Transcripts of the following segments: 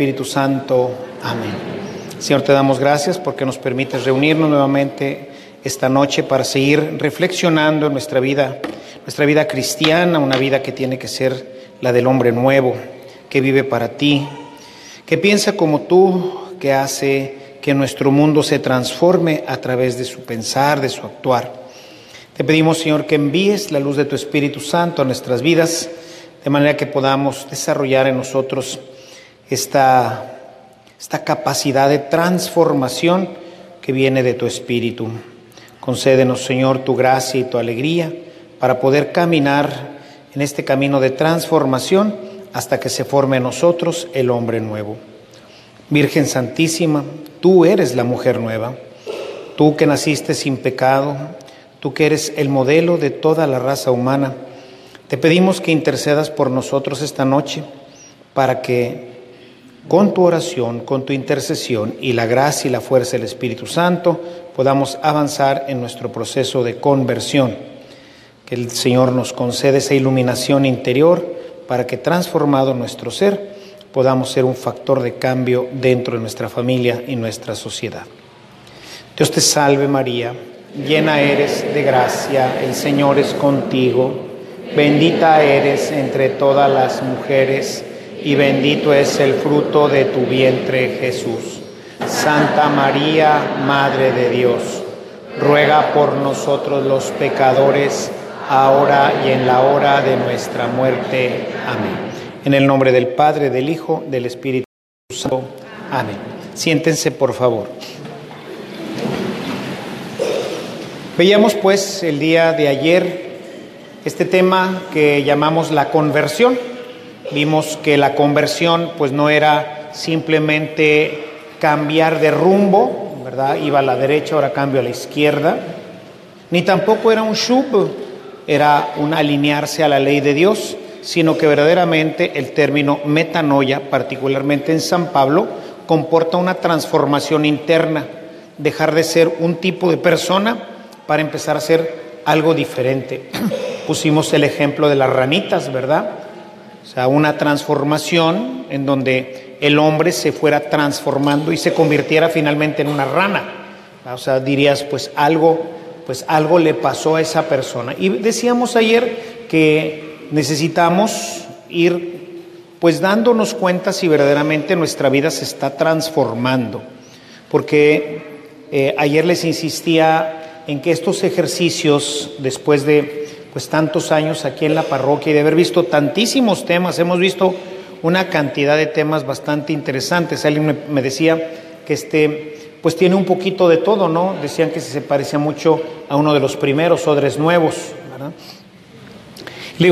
Espíritu Santo. Amén. Señor, te damos gracias porque nos permites reunirnos nuevamente esta noche para seguir reflexionando en nuestra vida, nuestra vida cristiana, una vida que tiene que ser la del hombre nuevo, que vive para ti, que piensa como tú, que hace que nuestro mundo se transforme a través de su pensar, de su actuar. Te pedimos, Señor, que envíes la luz de tu Espíritu Santo a nuestras vidas, de manera que podamos desarrollar en nosotros esta, esta capacidad de transformación que viene de tu Espíritu. Concédenos, Señor, tu gracia y tu alegría para poder caminar en este camino de transformación hasta que se forme en nosotros el hombre nuevo. Virgen Santísima, tú eres la mujer nueva, tú que naciste sin pecado, tú que eres el modelo de toda la raza humana, te pedimos que intercedas por nosotros esta noche para que con tu oración, con tu intercesión y la gracia y la fuerza del Espíritu Santo podamos avanzar en nuestro proceso de conversión. Que el Señor nos conceda esa iluminación interior para que transformado nuestro ser podamos ser un factor de cambio dentro de nuestra familia y nuestra sociedad. Dios te salve María, llena eres de gracia, el Señor es contigo, bendita eres entre todas las mujeres y bendito es el fruto de tu vientre Jesús. Santa María, Madre de Dios, ruega por nosotros los pecadores, ahora y en la hora de nuestra muerte. Amén. En el nombre del Padre, del Hijo, del Espíritu Santo. Amén. Siéntense, por favor. Veíamos pues el día de ayer este tema que llamamos la conversión Vimos que la conversión pues no era simplemente cambiar de rumbo, ¿verdad? Iba a la derecha, ahora cambio a la izquierda. Ni tampoco era un shub, era un alinearse a la ley de Dios, sino que verdaderamente el término metanoia, particularmente en San Pablo, comporta una transformación interna, dejar de ser un tipo de persona para empezar a ser algo diferente. Pusimos el ejemplo de las ranitas, ¿verdad? O sea, una transformación en donde el hombre se fuera transformando y se convirtiera finalmente en una rana. O sea, dirías, pues algo, pues algo le pasó a esa persona. Y decíamos ayer que necesitamos ir pues dándonos cuenta si verdaderamente nuestra vida se está transformando. Porque eh, ayer les insistía en que estos ejercicios, después de pues tantos años aquí en la parroquia y de haber visto tantísimos temas, hemos visto una cantidad de temas bastante interesantes. Alguien me, decía que este pues tiene un poquito de todo, ¿no? Decían que se parecía mucho a uno de los primeros odres nuevos, ¿verdad?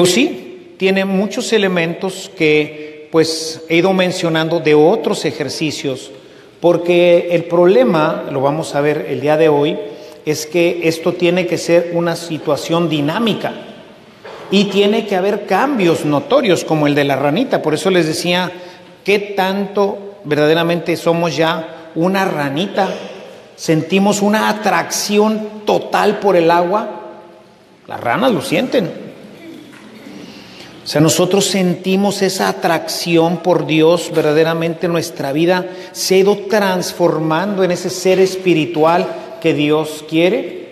Sí, tiene muchos elementos que pues he ido mencionando de otros ejercicios, porque el problema, lo vamos a ver el día de hoy, es que esto tiene que ser una situación dinámica y tiene que haber cambios notorios como el de la ranita. Por eso les decía, ¿qué tanto verdaderamente somos ya una ranita? Sentimos una atracción total por el agua. Las ranas lo sienten. O sea, nosotros sentimos esa atracción por Dios, verdaderamente nuestra vida se ha ido transformando en ese ser espiritual que Dios quiere.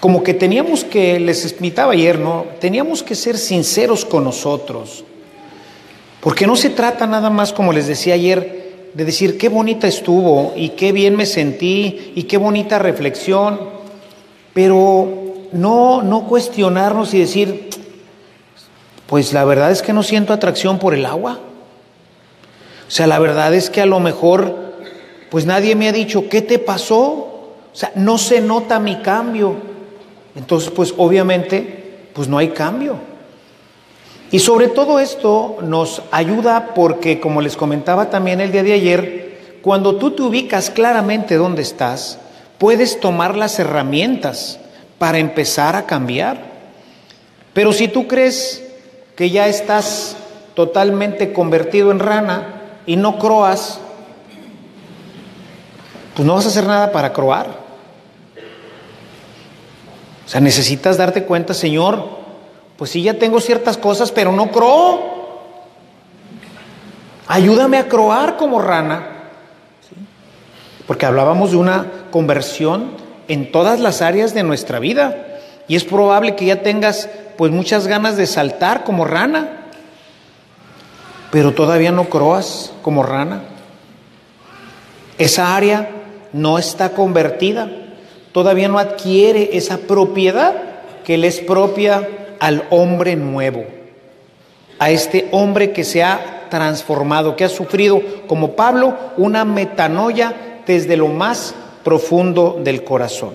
Como que teníamos que, les explicaba ayer, ¿no? Teníamos que ser sinceros con nosotros. Porque no se trata nada más, como les decía ayer, de decir qué bonita estuvo y qué bien me sentí y qué bonita reflexión, pero no, no cuestionarnos y decir, pues la verdad es que no siento atracción por el agua. O sea, la verdad es que a lo mejor, pues nadie me ha dicho, ¿qué te pasó? O sea, no se nota mi cambio. Entonces, pues obviamente, pues no hay cambio. Y sobre todo esto nos ayuda porque, como les comentaba también el día de ayer, cuando tú te ubicas claramente dónde estás, puedes tomar las herramientas para empezar a cambiar. Pero si tú crees que ya estás totalmente convertido en rana y no croas, pues no vas a hacer nada para croar. O sea, necesitas darte cuenta, Señor, pues sí ya tengo ciertas cosas, pero no creo. Ayúdame a croar como rana. Porque hablábamos de una conversión en todas las áreas de nuestra vida. Y es probable que ya tengas pues muchas ganas de saltar como rana. Pero todavía no croas como rana. Esa área no está convertida. Todavía no adquiere esa propiedad que le es propia al hombre nuevo. A este hombre que se ha transformado, que ha sufrido, como Pablo, una metanoia desde lo más profundo del corazón.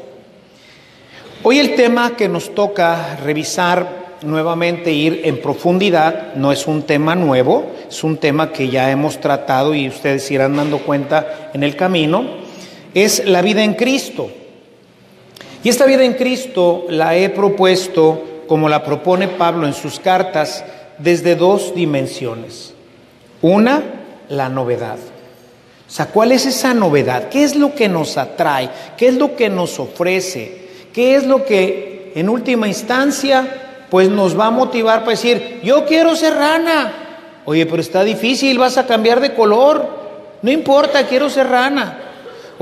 Hoy el tema que nos toca revisar nuevamente, ir en profundidad, no es un tema nuevo, es un tema que ya hemos tratado y ustedes irán dando cuenta en el camino, es la vida en Cristo. Y esta vida en Cristo la he propuesto, como la propone Pablo en sus cartas, desde dos dimensiones. Una, la novedad. O sea, ¿cuál es esa novedad? ¿Qué es lo que nos atrae? ¿Qué es lo que nos ofrece? ¿Qué es lo que en última instancia pues nos va a motivar para decir, yo quiero ser rana? Oye, pero está difícil, vas a cambiar de color. No importa, quiero ser rana.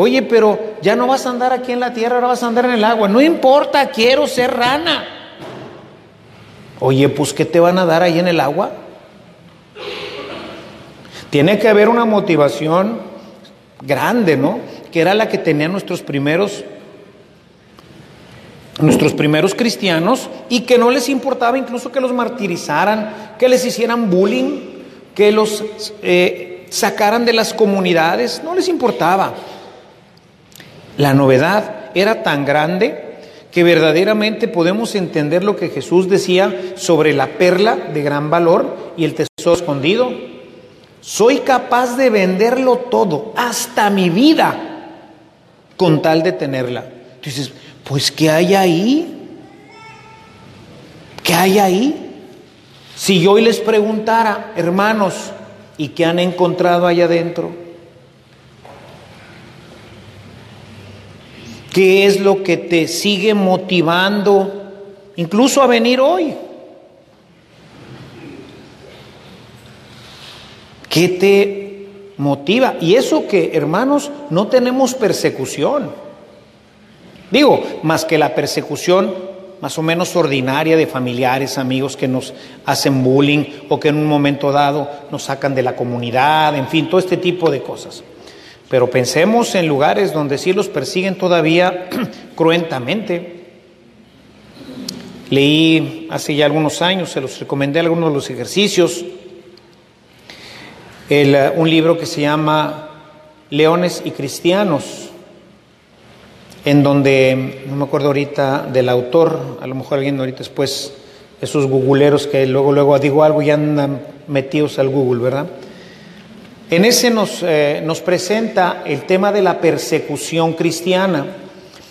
Oye, pero ya no vas a andar aquí en la tierra, ahora vas a andar en el agua. No importa, quiero ser rana. Oye, pues ¿qué te van a dar ahí en el agua? Tiene que haber una motivación grande, ¿no? Que era la que tenían nuestros primeros nuestros primeros cristianos y que no les importaba incluso que los martirizaran, que les hicieran bullying, que los eh, sacaran de las comunidades, no les importaba. La novedad era tan grande que verdaderamente podemos entender lo que Jesús decía sobre la perla de gran valor y el tesoro escondido. Soy capaz de venderlo todo, hasta mi vida, con tal de tenerla. Entonces, pues ¿qué hay ahí? ¿Qué hay ahí? Si yo hoy les preguntara, hermanos, ¿y qué han encontrado allá adentro? ¿Qué es lo que te sigue motivando incluso a venir hoy? ¿Qué te motiva? Y eso que, hermanos, no tenemos persecución. Digo, más que la persecución más o menos ordinaria de familiares, amigos que nos hacen bullying o que en un momento dado nos sacan de la comunidad, en fin, todo este tipo de cosas. Pero pensemos en lugares donde sí los persiguen todavía cruentamente. Leí hace ya algunos años, se los recomendé algunos de los ejercicios eh, un libro que se llama Leones y Cristianos, en donde, no me acuerdo ahorita del autor, a lo mejor alguien ahorita después, esos googleros que luego, luego digo algo y andan metidos al Google, ¿verdad? En ese nos, eh, nos presenta el tema de la persecución cristiana.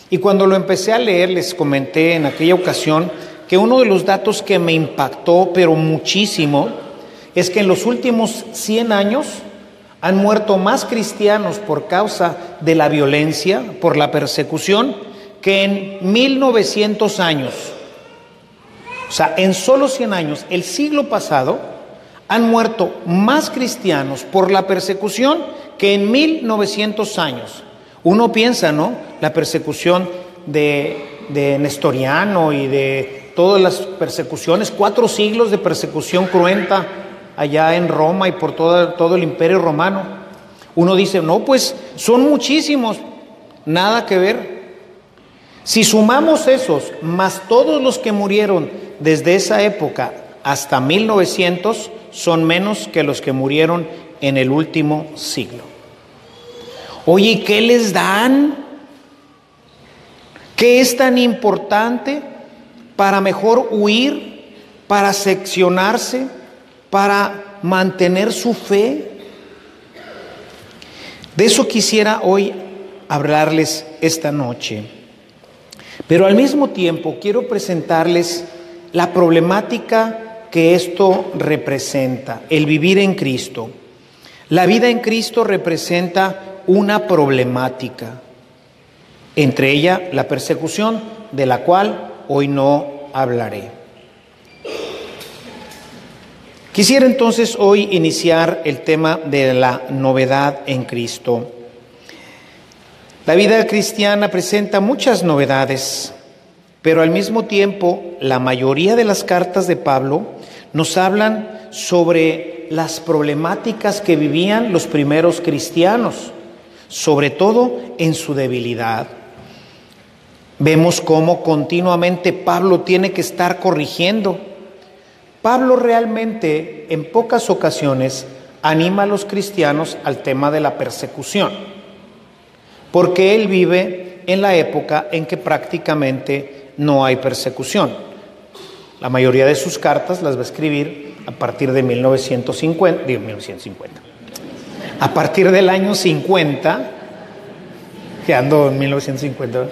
Y cuando lo empecé a leer, les comenté en aquella ocasión que uno de los datos que me impactó, pero muchísimo, es que en los últimos 100 años han muerto más cristianos por causa de la violencia, por la persecución, que en 1900 años. O sea, en solo 100 años, el siglo pasado, han muerto más cristianos por la persecución que en 1900 años. Uno piensa, ¿no? La persecución de, de Nestoriano y de todas las persecuciones, cuatro siglos de persecución cruenta allá en Roma y por todo, todo el imperio romano. Uno dice, no, pues son muchísimos, nada que ver. Si sumamos esos, más todos los que murieron desde esa época hasta 1900, son menos que los que murieron en el último siglo. Oye, ¿qué les dan? ¿Qué es tan importante para mejor huir, para seccionarse? para mantener su fe. De eso quisiera hoy hablarles esta noche. Pero al mismo tiempo quiero presentarles la problemática que esto representa, el vivir en Cristo. La vida en Cristo representa una problemática, entre ella la persecución, de la cual hoy no hablaré. Quisiera entonces hoy iniciar el tema de la novedad en Cristo. La vida cristiana presenta muchas novedades, pero al mismo tiempo la mayoría de las cartas de Pablo nos hablan sobre las problemáticas que vivían los primeros cristianos, sobre todo en su debilidad. Vemos cómo continuamente Pablo tiene que estar corrigiendo Pablo realmente en pocas ocasiones anima a los cristianos al tema de la persecución, porque él vive en la época en que prácticamente no hay persecución. La mayoría de sus cartas las va a escribir a partir de 1950, digo 1950. A partir del año 50, que ando en 1950,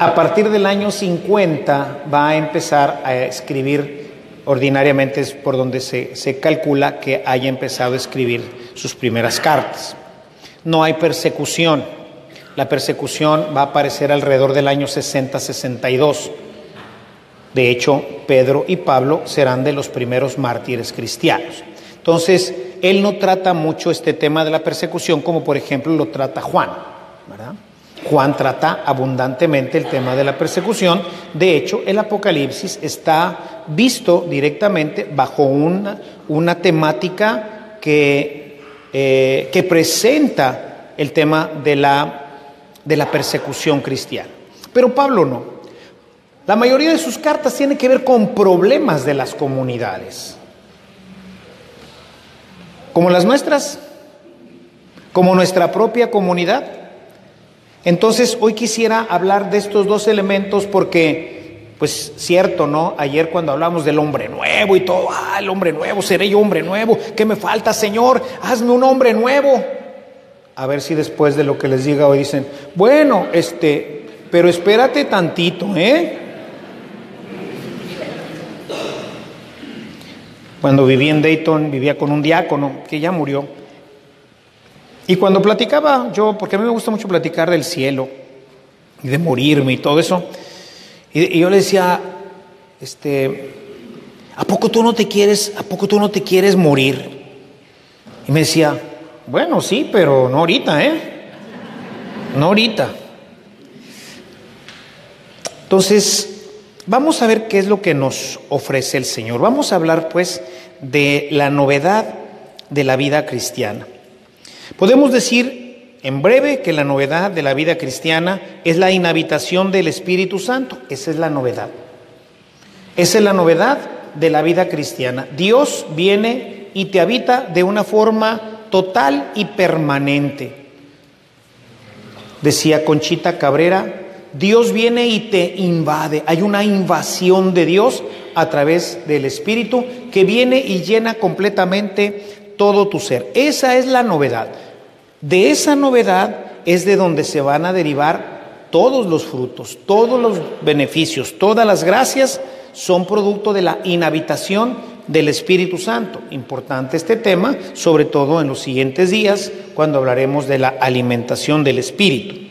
a partir del año 50 va a empezar a escribir ordinariamente es por donde se, se, calcula que haya empezado a escribir sus primeras cartas. No hay persecución. La persecución va a aparecer alrededor del año 60-62. De hecho, Pedro y Pablo serán de los primeros mártires cristianos. Entonces, él no trata mucho este tema de la persecución como por ejemplo lo trata Juan. Juan trata abundantemente el tema de la persecución. De hecho, el Apocalipsis está visto directamente bajo una, una temática que, eh, que, presenta el tema de la, de la persecución cristiana. Pero Pablo no. La mayoría de sus cartas tiene que ver con problemas de las comunidades. Como las nuestras, como nuestra propia comunidad. Entonces, hoy quisiera hablar de estos dos elementos porque, pues cierto, ¿no? Ayer cuando hablamos del hombre nuevo y todo, ah, el hombre nuevo, seré yo hombre nuevo, ¿qué me falta, Señor? Hazme un hombre nuevo. A ver si después de lo que les diga hoy dicen, bueno, este, pero espérate tantito, ¿eh? Cuando viví en Dayton, vivía con un diácono que ya murió. Y cuando platicaba yo, porque a mí me gusta mucho platicar del cielo y de morirme y todo eso, y, yo le decía, este, ¿a poco tú no te quieres, a poco tú no te quieres morir? Y me decía, bueno, sí, pero no ahorita, ¿eh? No ahorita. Entonces, vamos a ver qué es lo que nos ofrece el Señor. Vamos a hablar pues de la novedad de la vida cristiana. Podemos decir en breve que la novedad de la vida cristiana es la inhabitación del Espíritu Santo. Esa es la novedad. Esa es la novedad de la vida cristiana. Dios viene y te habita de una forma total y permanente. Decía Conchita Cabrera, Dios viene y te invade. Hay una invasión de Dios a través del Espíritu que viene y llena completamente todo tu ser. Esa es la novedad. De esa novedad es de donde se van a derivar todos los frutos, todos los beneficios, todas las gracias son producto de la inhabitación del Espíritu Santo. Importante este tema, sobre todo en los siguientes días, cuando hablaremos de la alimentación del Espíritu.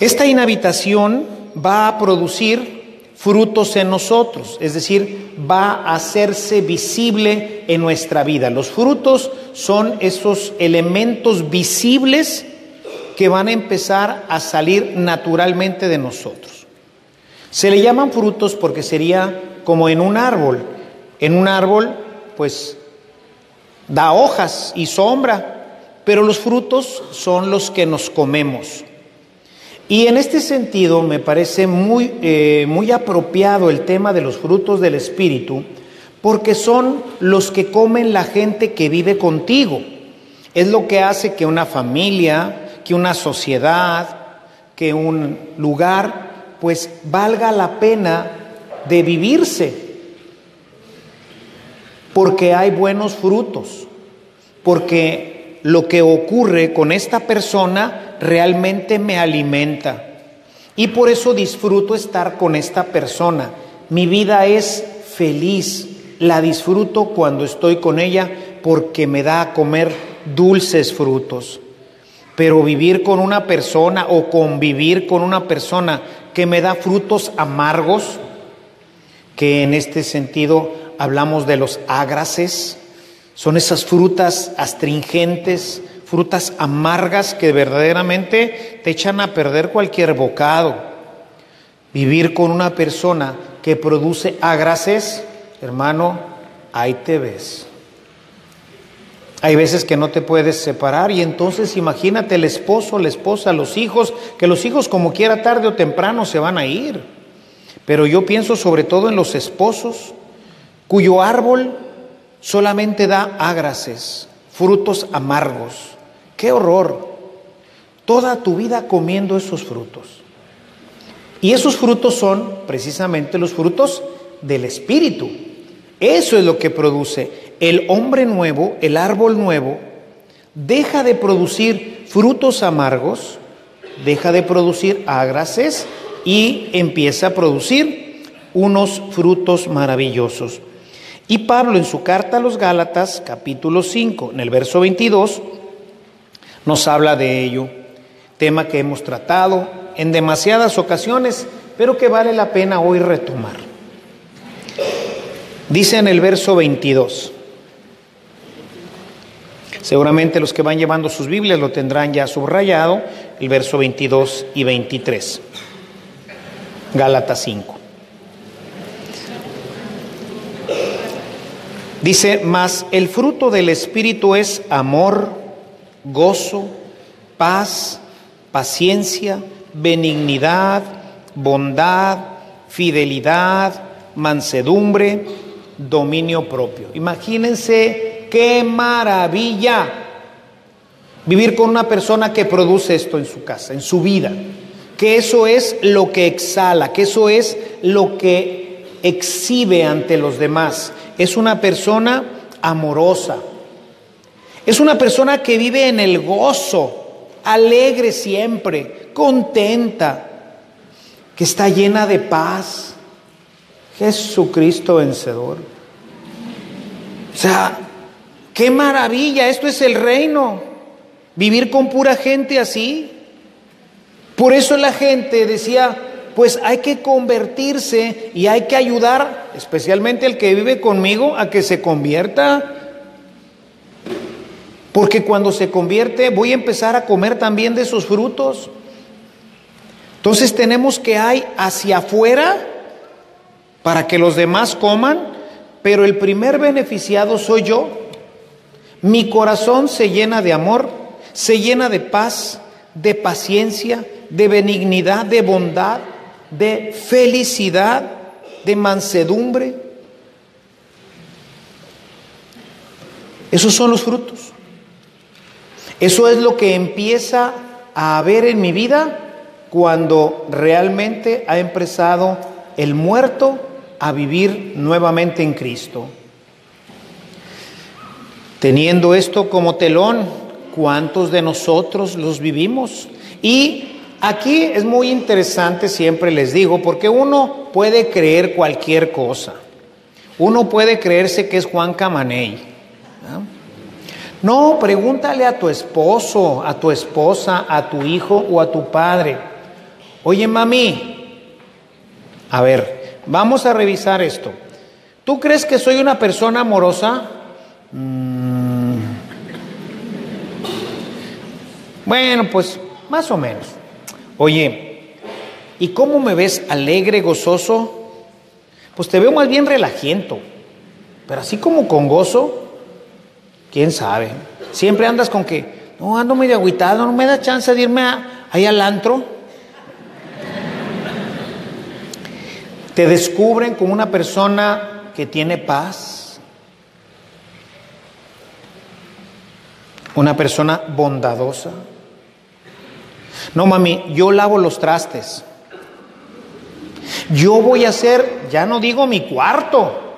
Esta inhabitación va a producir frutos en nosotros, es decir, va a hacerse visible en nuestra vida. Los frutos son esos elementos visibles que van a empezar a salir naturalmente de nosotros. Se le llaman frutos porque sería como en un árbol. En un árbol, pues, da hojas y sombra, pero los frutos son los que nos comemos. Y en este sentido me parece muy, eh, muy apropiado el tema de los frutos del Espíritu, porque son los que comen la gente que vive contigo. Es lo que hace que una familia, que una sociedad, que un lugar, pues valga la pena de vivirse, porque hay buenos frutos, porque lo que ocurre con esta persona realmente me alimenta. Y por eso disfruto estar con esta persona. Mi vida es feliz. La disfruto cuando estoy con ella porque me da a comer dulces frutos. Pero vivir con una persona o convivir con una persona que me da frutos amargos, que en este sentido hablamos de los ágraces, son esas frutas astringentes, frutas amargas que verdaderamente te echan a perder cualquier bocado. Vivir con una persona que produce ágraces, hermano, ahí te ves. Hay veces que no te puedes separar y entonces imagínate el esposo, la esposa, los hijos, que los hijos como quiera tarde o temprano se van a ir. Pero yo pienso sobre todo en los esposos cuyo árbol solamente da ágraces, frutos amargos. ¡Qué horror! Toda tu vida comiendo esos frutos. Y esos frutos son precisamente los frutos del Espíritu. Eso es lo que produce el hombre nuevo, el árbol nuevo, deja de producir frutos amargos, deja de producir ágraces y empieza a producir unos frutos maravillosos. Y Pablo en su carta a los Gálatas, capítulo 5, en el verso 22, nos habla de ello, tema que hemos tratado en demasiadas ocasiones, pero que vale la pena hoy retomar. Dice en el verso 22, seguramente los que van llevando sus Biblias lo tendrán ya subrayado, el verso 22 y 23, Gálatas 5. Dice, mas el fruto del Espíritu es amor, gozo, paz, paciencia, benignidad, bondad, fidelidad, mansedumbre, dominio propio. Imagínense qué maravilla vivir con una persona que produce esto en su casa, en su vida. Que eso es lo que exhala, que eso es lo que exhibe ante los demás es una persona amorosa. Es una persona que vive en el gozo, alegre siempre, contenta, que está llena de paz. Jesucristo vencedor. O sea, qué maravilla, esto es el reino. Vivir con pura gente así. Por eso la gente decía, pues hay que convertirse y hay que ayudar, especialmente el que vive conmigo, a que se convierta. Porque cuando se convierte voy a empezar a comer también de esos frutos. Entonces tenemos que hay hacia afuera para que los demás coman, pero el primer beneficiado soy yo. Mi corazón se llena de amor, se llena de paz, de paciencia, de benignidad, de bondad, de felicidad, de mansedumbre. Esos son los frutos. Eso es lo que empieza a haber en mi vida cuando realmente ha empezado el muerto a vivir nuevamente en Cristo. Teniendo esto como telón, ¿cuántos de nosotros los vivimos? Y Aquí es muy interesante, siempre les digo, porque uno puede creer cualquier cosa. Uno puede creerse que es Juan Camaney. Pregúntale a tu esposo, a tu esposa, a tu hijo o a tu padre. Oye, mami, a ver, vamos a revisar esto. ¿Tú crees que soy una persona amorosa? Mm. Bueno, pues más o menos. Oye, ¿y cómo me ves alegre, gozoso? Pues te veo más bien relajiento, pero así como con gozo, quién sabe. Siempre andas con que, no, ando medio agüitado, no me da chance de irme ahí al antro. Te descubren como una persona que tiene paz, una persona bondadosa. No, mami, yo lavo los trastes. Yo voy a hacer, ya no digo mi cuarto,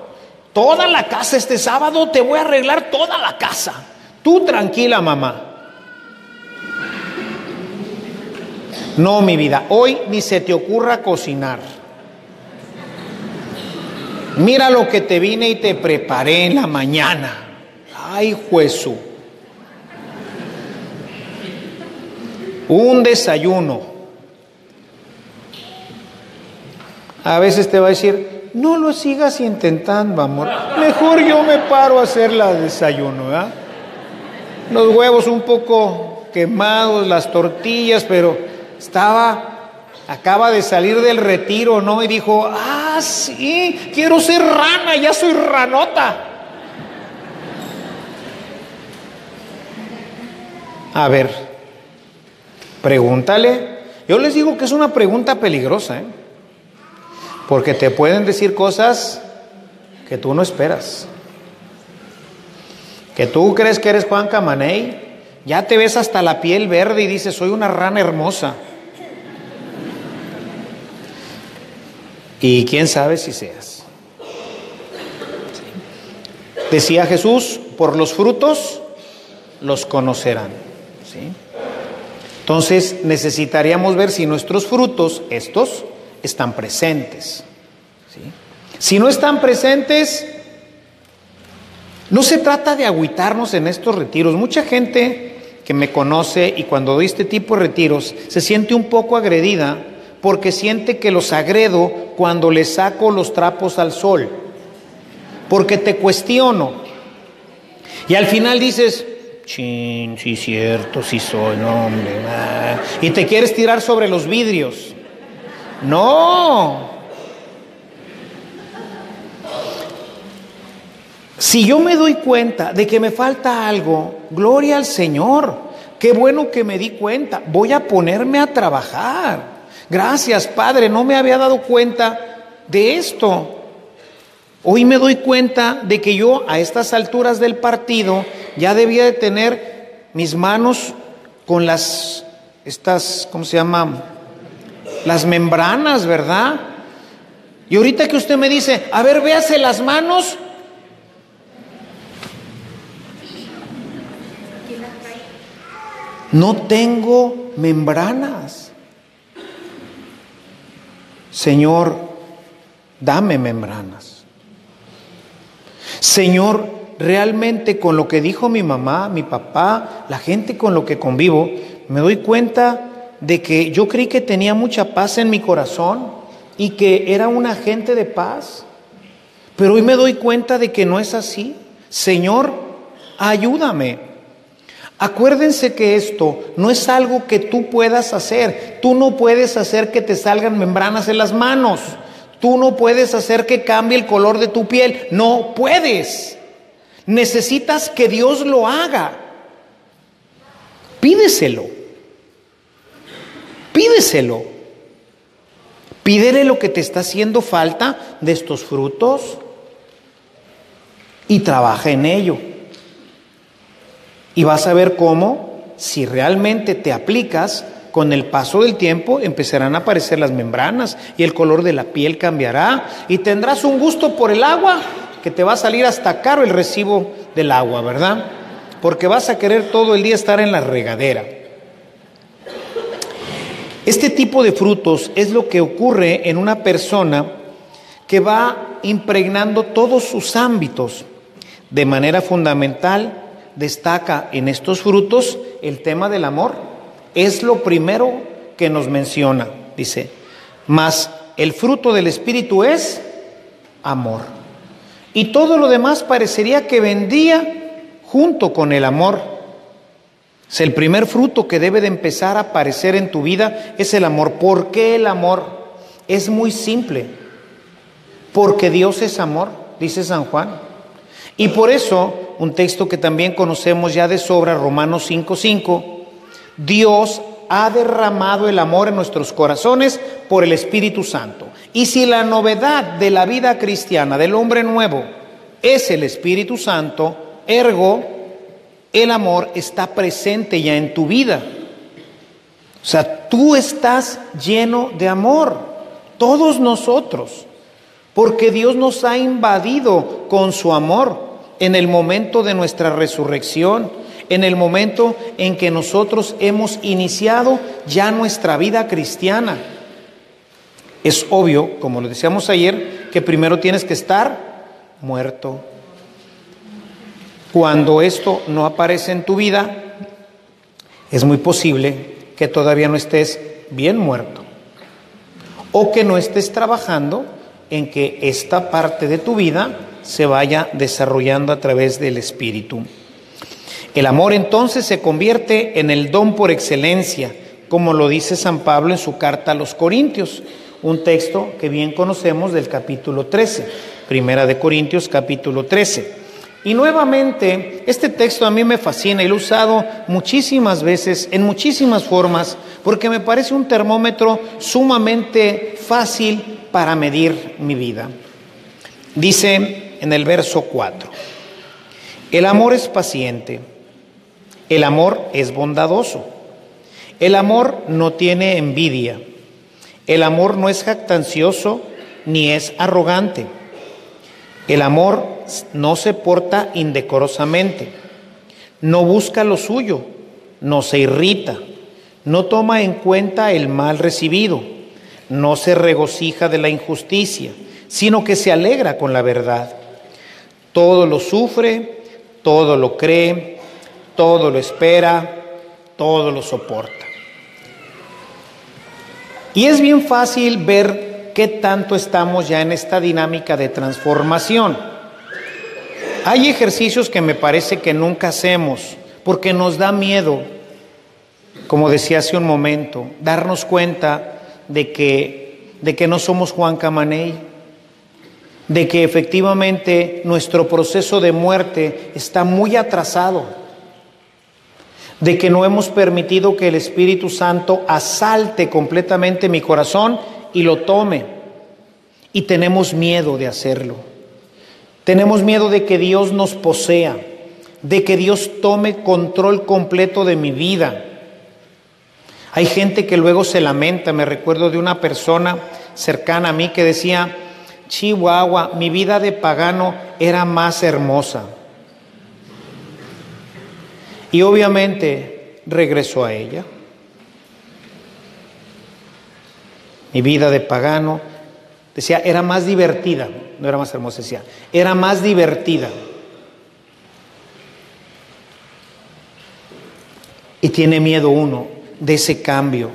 toda la casa este sábado, te voy a arreglar toda la casa. Tú tranquila, mamá. No, mi vida, hoy ni se te ocurra cocinar. Mira lo que te vine y te preparé en la mañana. Ay, Jesús. un desayuno. A veces te va a decir, no lo sigas intentando, amor. Mejor yo me paro a hacer la desayuno, ¿verdad? Los huevos un poco quemados, las tortillas, pero estaba, acaba de salir del retiro, ¿no? Y dijo, ah, sí, quiero ser rana, ya soy ranota. A ver, pregúntale. Yo les digo que es una pregunta peligrosa, ¿eh? Porque te pueden decir cosas que tú no esperas. Que tú crees que eres Juan Camaney, ya te ves hasta la piel verde y dices, soy una rana hermosa. Y quién sabe si seas. Decía Jesús, por los frutos los conocerán. Entonces necesitaríamos ver si nuestros frutos, estos, están presentes. Si no están presentes, no se trata de agüitarnos en estos retiros. Mucha gente que me conoce y cuando doy este tipo de retiros se siente un poco agredida porque siente que los agredo cuando les saco los trapos al sol. Porque te cuestiono. Y al final dices, Chin, sí, cierto, sí soy, no, hombre. Y te quieres tirar sobre los vidrios. No. Si yo me doy cuenta de que me falta algo, gloria al Señor. Qué bueno que me di cuenta. Voy a ponerme a trabajar. Gracias, Padre, no me había dado cuenta de esto. Hoy me doy cuenta de que yo a estas alturas del partido ya debía de tener mis manos con las, estas, ¿cómo se llama? Las membranas, ¿verdad? Y ahorita que usted me dice, a ver, véase las manos. No tengo membranas. Señor, dame membranas. Señor, realmente con lo que dijo mi mamá, mi papá, la gente con lo que convivo, me doy cuenta de que yo creí que tenía mucha paz en mi corazón y que era un agente de paz. Pero hoy me doy cuenta de que no es así. Señor, ayúdame. Acuérdense que esto no es algo que tú puedas hacer. Tú no puedes hacer que te salgan membranas en las manos. Tú no puedes hacer que cambie el color de tu piel. No puedes. Necesitas que Dios lo haga. Pídeselo. Pídeselo. Pídele lo que te está haciendo falta de estos frutos y trabaja en ello. Y vas a ver cómo, si realmente te aplicas, con el paso del tiempo empezarán a aparecer las membranas y el color de la piel cambiará y tendrás un gusto por el agua que te va a salir hasta caro el recibo del agua, ¿verdad? Porque vas a querer todo el día estar en la regadera. Este tipo de frutos es lo que ocurre en una persona que va impregnando todos sus ámbitos. De manera fundamental destaca en estos frutos el tema del amor es lo primero que nos menciona. Dice, mas el fruto del Espíritu es amor. Y todo lo demás parecería que vendía junto con el amor. El primer fruto que debe de empezar a aparecer en tu vida, es el amor. ¿Por qué el amor? Es muy simple. Porque Dios es amor, dice San Juan. Y por eso, un texto que también conocemos ya de sobra, Romanos 5:5, Dios ha derramado el amor en nuestros corazones por el Espíritu Santo. Y si la novedad de la vida cristiana, del hombre nuevo, es el Espíritu Santo, ergo, el amor está presente ya en tu vida. O sea, tú estás lleno de amor, todos nosotros, porque Dios nos ha invadido con su amor en el momento de nuestra resurrección en el momento en que nosotros hemos iniciado ya nuestra vida cristiana. Es obvio, como lo decíamos ayer, que primero tienes que estar muerto. Cuando esto no aparece en tu vida, es muy posible que todavía no estés bien muerto o que no estés trabajando en que esta parte de tu vida se vaya desarrollando a través del Espíritu. El amor entonces se convierte en el don por excelencia, como lo dice San Pablo en su carta a los Corintios, un texto que bien conocemos del capítulo 13, Primera de Corintios capítulo 13. Y nuevamente, este texto a mí me fascina y lo he usado muchísimas veces, en muchísimas formas, porque me parece un termómetro sumamente fácil para medir mi vida. Dice en el verso 4, el amor es paciente, el amor es bondadoso, el amor no tiene envidia, el amor no es jactancioso ni es arrogante. El amor no se porta indecorosamente, no busca lo suyo, no se irrita, no toma en cuenta el mal recibido, no se regocija de la injusticia, sino que se alegra con la verdad. Todo lo sufre, todo lo cree, todo lo espera, todo lo soporta. Y es bien fácil ver qué tanto estamos ya en esta dinámica de transformación. Hay ejercicios que me parece que nunca hacemos porque nos da miedo, como decía hace un momento, darnos cuenta de que, de que no somos Juan Camaney, de que efectivamente nuestro proceso de muerte está muy atrasado, de que no hemos permitido que el Espíritu Santo asalte completamente mi corazón y lo tome. Y tenemos miedo de hacerlo. Tenemos miedo de que Dios nos posea, de que Dios tome control completo de mi vida. Hay gente que luego se lamenta, me recuerdo de una persona cercana a mí que decía, Chihuahua, mi vida de pagano era más hermosa. Y obviamente regresó a ella. Mi vida de pagano, decía, era más divertida, no era más hermosa, decía, era más divertida. Y tiene miedo uno de ese cambio.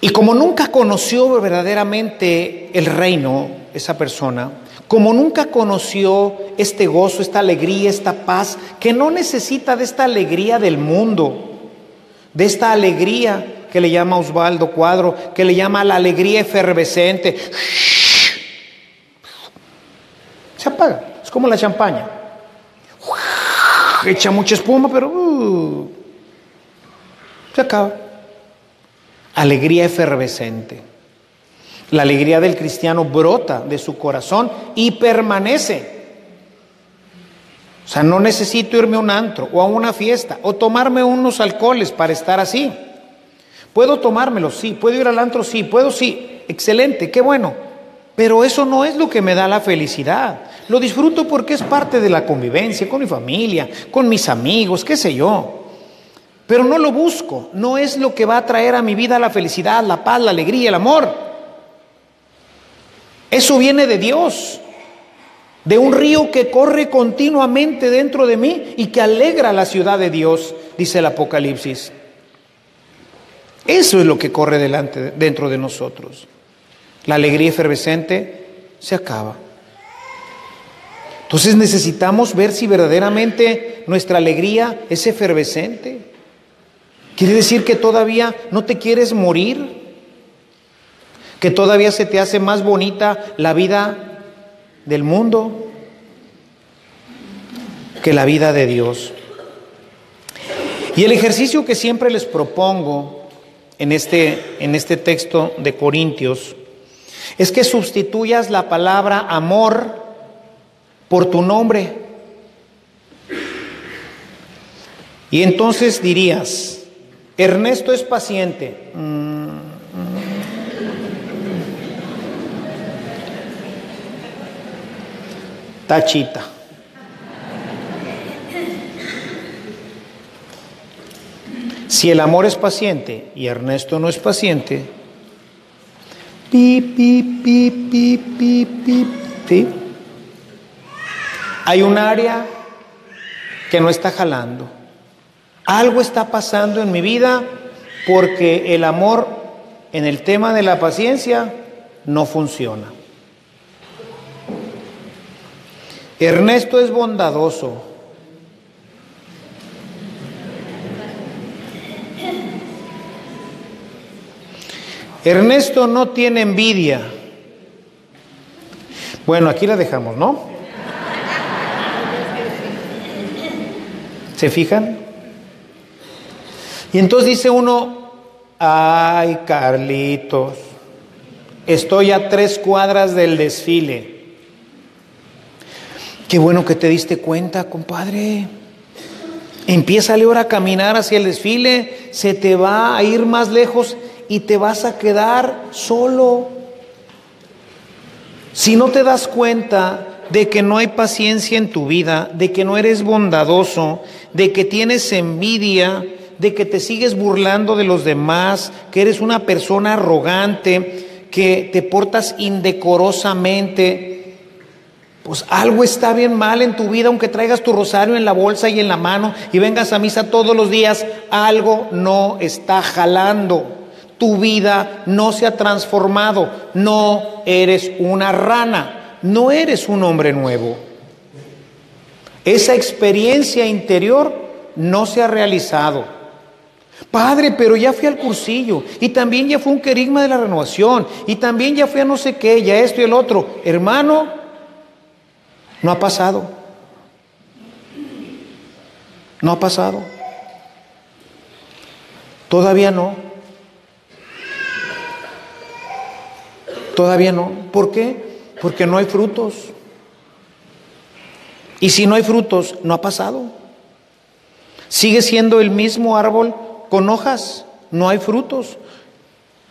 Y como nunca conoció verdaderamente el reino, esa persona, como nunca conoció este gozo, esta alegría, esta paz, que no necesita de esta alegría del mundo, de esta alegría que le llama Osvaldo Cuadro, que le llama la alegría efervescente. Se apaga, es como la champaña. Echa mucha espuma, pero uh, se acaba. Alegría efervescente. La alegría del cristiano brota de su corazón y permanece. O sea, no necesito irme a un antro o a una fiesta o tomarme unos alcoholes para estar así. Puedo tomármelo, sí. Puedo ir al antro, sí. Puedo, sí. Excelente, qué bueno. Pero eso no es lo que me da la felicidad. Lo disfruto porque es parte de la convivencia con mi familia, con mis amigos, qué sé yo. Pero no lo busco. No es lo que va a traer a mi vida la felicidad, la paz, la alegría, el amor. Eso viene de Dios. De un río que corre continuamente dentro de mí y que alegra la ciudad de Dios, dice el Apocalipsis. Eso es lo que corre delante, dentro de nosotros. La alegría efervescente se acaba. Entonces necesitamos ver si verdaderamente nuestra alegría es efervescente. Quiere decir que todavía no te quieres morir, que todavía se te hace más bonita la vida del mundo que la vida de Dios. Y el ejercicio que siempre les propongo en este, en este texto de Corintios es que sustituyas la palabra amor por tu nombre. Y entonces dirías, Ernesto es paciente. Mm, mm. Tachita. Si el amor es paciente y Ernesto no es paciente, pi, pi, pi, pi, pi, pi, Hay un área que no está jalando. Algo está pasando en mi vida porque el amor en el tema de la paciencia no funciona. Ernesto es bondadoso. Ernesto no tiene envidia. Bueno, aquí la dejamos, ¿no? ¿Se fijan? Y entonces dice uno, ay Carlitos, estoy a tres cuadras del desfile. Qué bueno que te diste cuenta, compadre. Empieza ahora a caminar hacia el desfile, se te va a ir más lejos y te vas a quedar solo. Si no te das cuenta de que no hay paciencia en tu vida, de que no eres bondadoso, de que tienes envidia, de que te sigues burlando de los demás, que eres una persona arrogante, que te portas indecorosamente, pues algo está bien mal en tu vida, aunque traigas tu rosario en la bolsa y en la mano y vengas a misa todos los días, algo no está jalando. Tu vida no se ha transformado, no eres una rana, no eres un hombre nuevo. Esa experiencia interior no se ha realizado. Padre, pero ya fui al cursillo y también ya fue un querigma de la renovación y también ya fui a no sé qué, ya esto y el otro. Hermano, no ha pasado. No ha pasado. Todavía no. Todavía no. ¿Por qué? Porque no hay frutos. Y si no hay frutos, no ha pasado. Sigue siendo el mismo árbol con hojas, no hay frutos.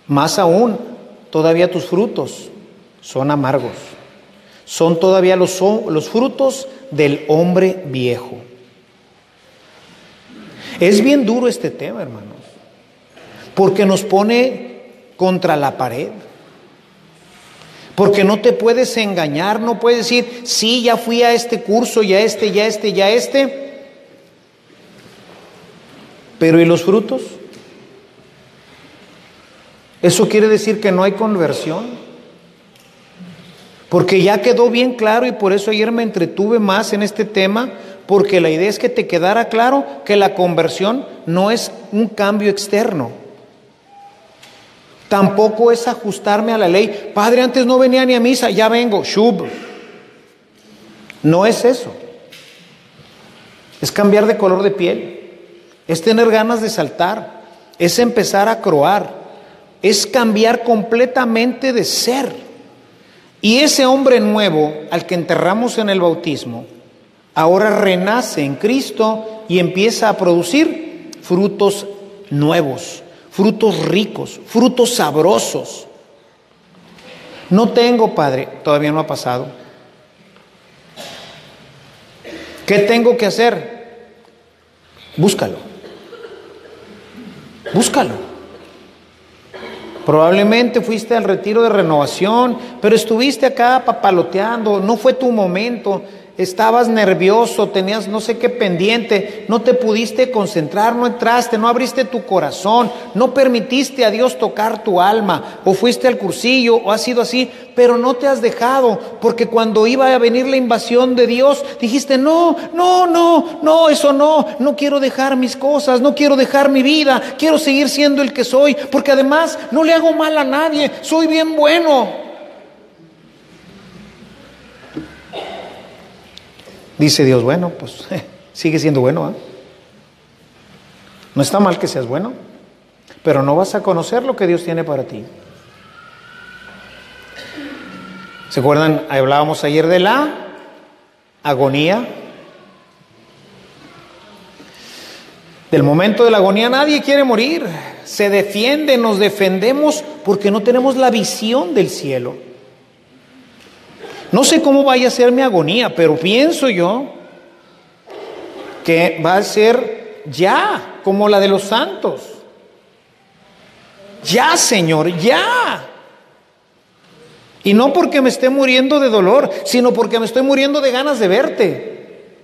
Más aún, todavía tus frutos son amargos. Son todavía los, los frutos del hombre viejo. Es bien duro este tema, hermanos, porque nos pone contra la pared. Porque no te puedes engañar, no puedes decir, sí, ya fui a este curso, ya este, ya este, ya este. Pero ¿y los frutos? Eso quiere decir que no hay conversión. Porque ya quedó bien claro y por eso ayer me entretuve más en este tema, porque la idea es que te quedara claro que la conversión no es un cambio externo. Tampoco es ajustarme a la ley. Padre, antes no venía ni a misa, ya vengo, shub. No es eso. Es cambiar de color de piel. Es tener ganas de saltar. Es empezar a croar. Es cambiar completamente de ser. Y ese hombre nuevo al que enterramos en el bautismo, ahora renace en Cristo y empieza a producir frutos nuevos frutos ricos, frutos sabrosos. No tengo, Padre, todavía no ha pasado. ¿Qué tengo que hacer? Búscalo. Búscalo. Probablemente fuiste al retiro de renovación, pero estuviste acá papaloteando, no fue tu momento estabas nervioso, tenías no sé qué pendiente, no te pudiste concentrar, no entraste, no abriste tu corazón, no permitiste a Dios tocar tu alma, o fuiste al cursillo, o ha sido así, pero no te has dejado, porque cuando iba a venir la invasión de Dios, dijiste, no, no, no, no, eso no, no quiero dejar mis cosas, no quiero dejar mi vida, quiero seguir siendo el que soy, porque además no le hago mal a nadie, soy bien bueno. Dice Dios, bueno, pues sigue siendo bueno. ¿eh? No está mal que seas bueno, pero no vas a conocer lo que Dios tiene para ti. ¿Se acuerdan? Hablábamos ayer de la agonía. Del momento de la agonía nadie quiere morir. Se defiende, nos defendemos porque no tenemos la visión del cielo. No sé cómo vaya a ser mi agonía, pero pienso yo que va a ser ya, como la de los santos. Ya, Señor, ya. Y no porque me esté muriendo de dolor, sino porque me estoy muriendo de ganas de verte,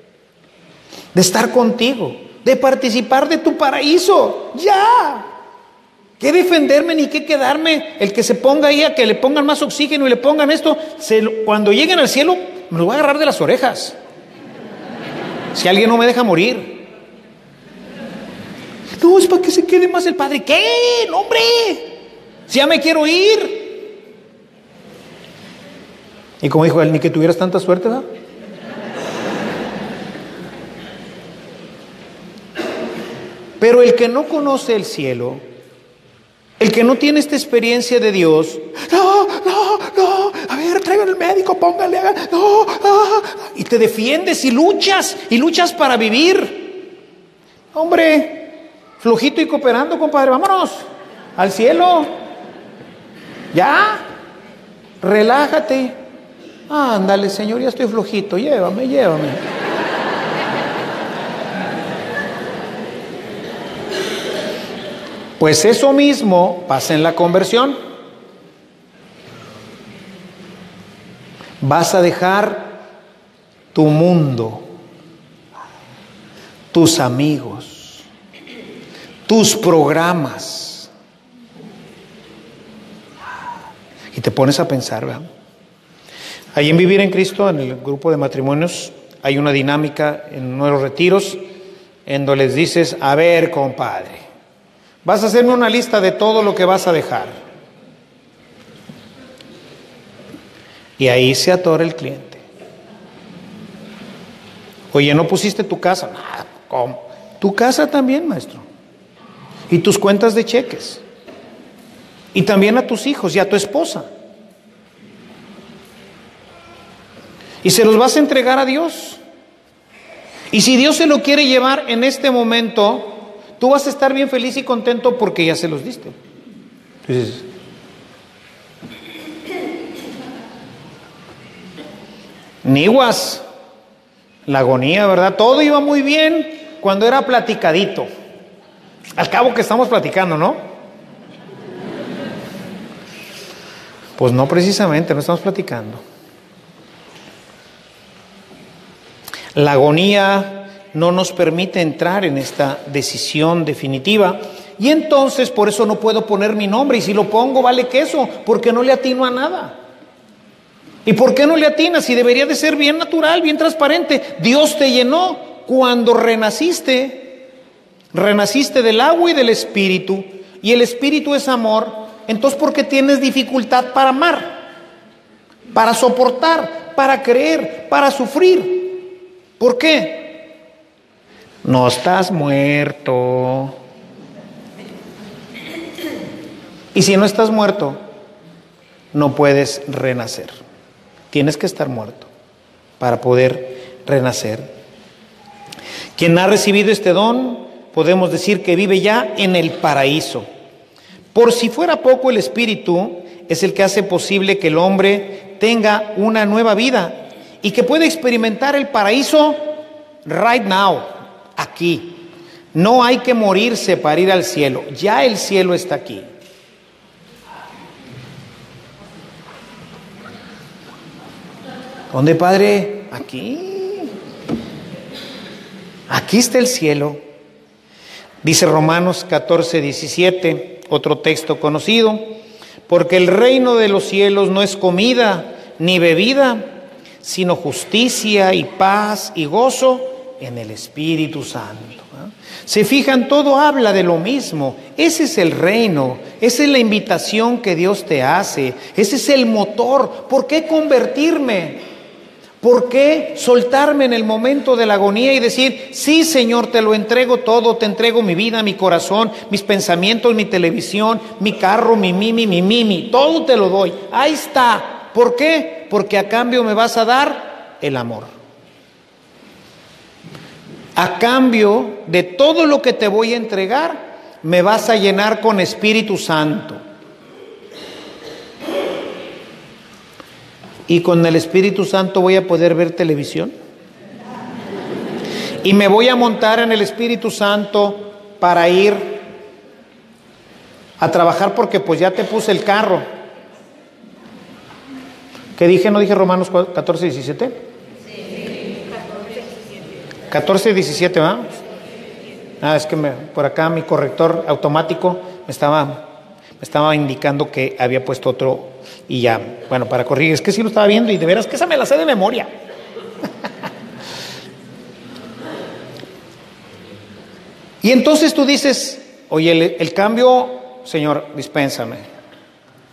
de estar contigo, de participar de tu paraíso. Ya. ¿Qué defenderme ni qué quedarme? El que se ponga ahí a que le pongan más oxígeno y le pongan esto, cuando lleguen al cielo me lo voy a agarrar de las orejas. Si alguien no me deja morir. No, es para que se quede más el Padre. ¿Qué? No, hombre. Si ya me quiero ir. Y como dijo él, ni que tuvieras tanta suerte, ¿verdad? Pero el que no conoce el cielo, el que no tiene esta experiencia de Dios, no, no, no, a ver, traigan el médico, póngale, no, no, y te defiendes y luchas, y luchas para vivir. Hombre, flojito y cooperando, compadre, vámonos al cielo. Ya, relájate. Ándale, Señor, ya estoy flojito, llévame, llévame. Pues eso mismo pasa en la conversión. Vas a dejar tu mundo, tus amigos, tus programas. Y te pones a pensar, ¿verdad? Ahí en Vivir en Cristo, en el grupo de matrimonios, hay una dinámica en nuevos retiros en donde les dices, a ver, compadre, Vas a hacerme una lista de todo lo que vas a dejar. Y ahí se atora el cliente. Oye, ¿no pusiste tu casa? ¿Cómo? Tu casa también, maestro. Y tus cuentas de cheques. Y también a tus hijos y a tu esposa. Y se los vas a entregar a Dios. Y si Dios se lo quiere llevar en este momento, Tú vas a estar bien feliz y contento porque ya se los diste. Entonces, Niguas, la agonía, ¿verdad? Todo iba muy bien cuando era platicadito. Al cabo que estamos platicando, ¿no? Pues no precisamente, no estamos platicando. La agonía no nos permite entrar en esta decisión definitiva. Y entonces por eso no puedo poner mi nombre. Y si lo pongo, vale queso, porque no le atino a nada. ¿Y por qué no le atina? Si debería de ser bien natural, bien transparente. Dios te llenó cuando renaciste. Renaciste del agua y del espíritu. Y el espíritu es amor. Entonces, ¿por qué tienes dificultad para amar? Para soportar, para creer, para sufrir. ¿Por qué? No estás muerto. Y si no estás muerto, no puedes renacer. Tienes que estar muerto para poder renacer. Quien ha recibido este don, podemos decir que vive ya en el paraíso. Por si fuera poco, el Espíritu es el que hace posible que el hombre tenga una nueva vida y que pueda experimentar el paraíso right now, aquí. No hay que morirse para ir al cielo, ya el cielo está aquí. ¿Dónde, Padre? Aquí. Aquí está el cielo. Dice Romanos 14, 17, otro texto conocido, porque el reino de los cielos no es comida ni bebida, sino justicia y paz y gozo en el Espíritu Santo. Se fijan, todo habla de lo mismo. Ese es el reino, esa es la invitación que Dios te hace, ese es el motor. ¿Por qué convertirme? ¿Por qué soltarme en el momento de la agonía y decir, sí Señor, te lo entrego todo, te entrego mi vida, mi corazón, mis pensamientos, mi televisión, mi carro, mi mimi, mi mimi, todo te lo doy. Ahí está. ¿Por qué? Porque a cambio me vas a dar el amor a cambio de todo lo que te voy a entregar, me vas a llenar con Espíritu Santo. Y con el Espíritu Santo voy a poder ver televisión. Y me voy a montar en el Espíritu Santo para ir a trabajar porque pues ya te puse el carro. ¿Qué dije? ¿No dije Romanos 14, 17? 14 17, ¿va? Ah, es que me, por acá mi corrector automático me estaba estaba indicando que había puesto otro y ya, bueno, para corregir, es que sí lo estaba viendo y de veras que esa me la sé de memoria. y entonces tú dices, oye, el, el cambio, Señor, dispénsame,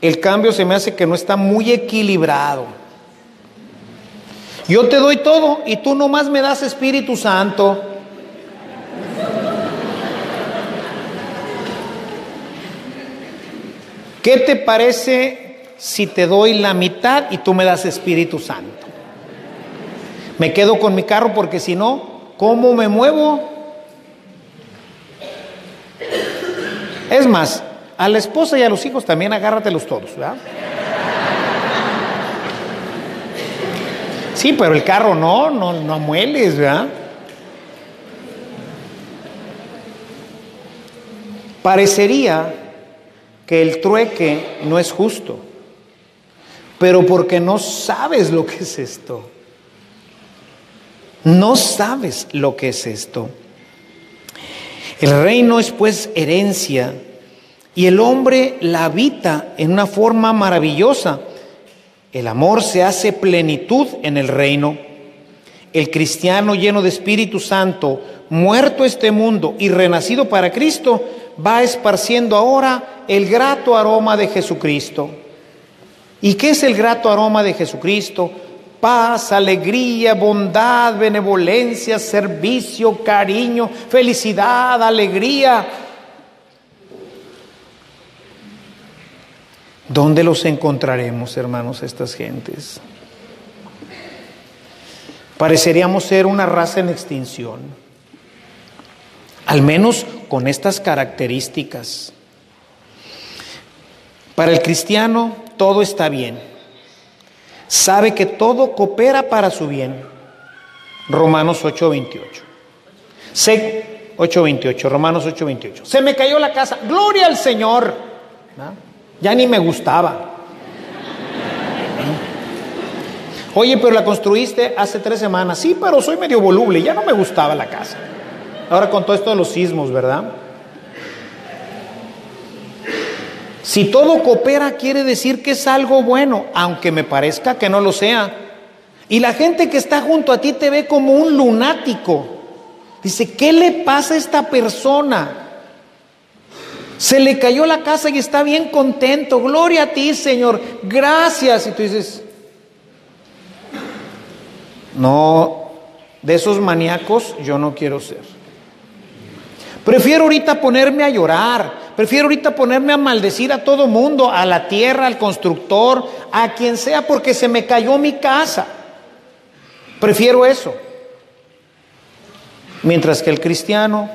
el cambio se me hace que no está muy equilibrado. Yo te doy todo y tú nomás me das Espíritu Santo. ¿Qué te parece si te doy la mitad y tú me das Espíritu Santo? Me quedo con mi carro porque si no, ¿cómo me muevo? Es más, a la esposa y a los hijos también agárratelos todos, ¿verdad? Sí, pero el carro no, no, no ¿verdad? Parecería que el trueque no es justo, pero porque no sabes lo que es esto. No sabes lo que es esto. El reino es pues herencia y el hombre la habita en una forma maravillosa. El amor se hace plenitud en el reino. El cristiano lleno de Espíritu Santo, muerto este mundo y renacido para Cristo, va esparciendo ahora el grato aroma de Jesucristo. ¿Y qué es el grato aroma de Jesucristo? Paz, alegría, bondad, benevolencia, servicio, cariño, felicidad, alegría. ¿Dónde los encontraremos, hermanos, estas gentes? Pareceríamos ser una raza en extinción, al menos con estas características. Para el cristiano todo está bien. Sabe que todo coopera para su bien. Romanos 8:28. 8:28, Romanos 8:28. Se me cayó la casa. Gloria al Señor. Ya ni me gustaba. Oye, pero la construiste hace tres semanas. Sí, pero soy medio voluble. Ya no me gustaba la casa. Ahora con todo esto de los sismos, ¿verdad? Si todo coopera quiere decir que es algo bueno, aunque me parezca que no lo sea. Y la gente que está junto a ti te ve como un lunático. Dice, ¿qué le pasa a esta persona? Se le cayó la casa y está bien contento. Gloria a ti, Señor. Gracias. Y tú dices, no, de esos maníacos yo no quiero ser. Prefiero ahorita ponerme a llorar, Prefiero ahorita ponerme a maldecir a todo mundo, a la tierra, al constructor, a quien sea, porque se me cayó mi casa. Prefiero eso. Mientras que el cristiano,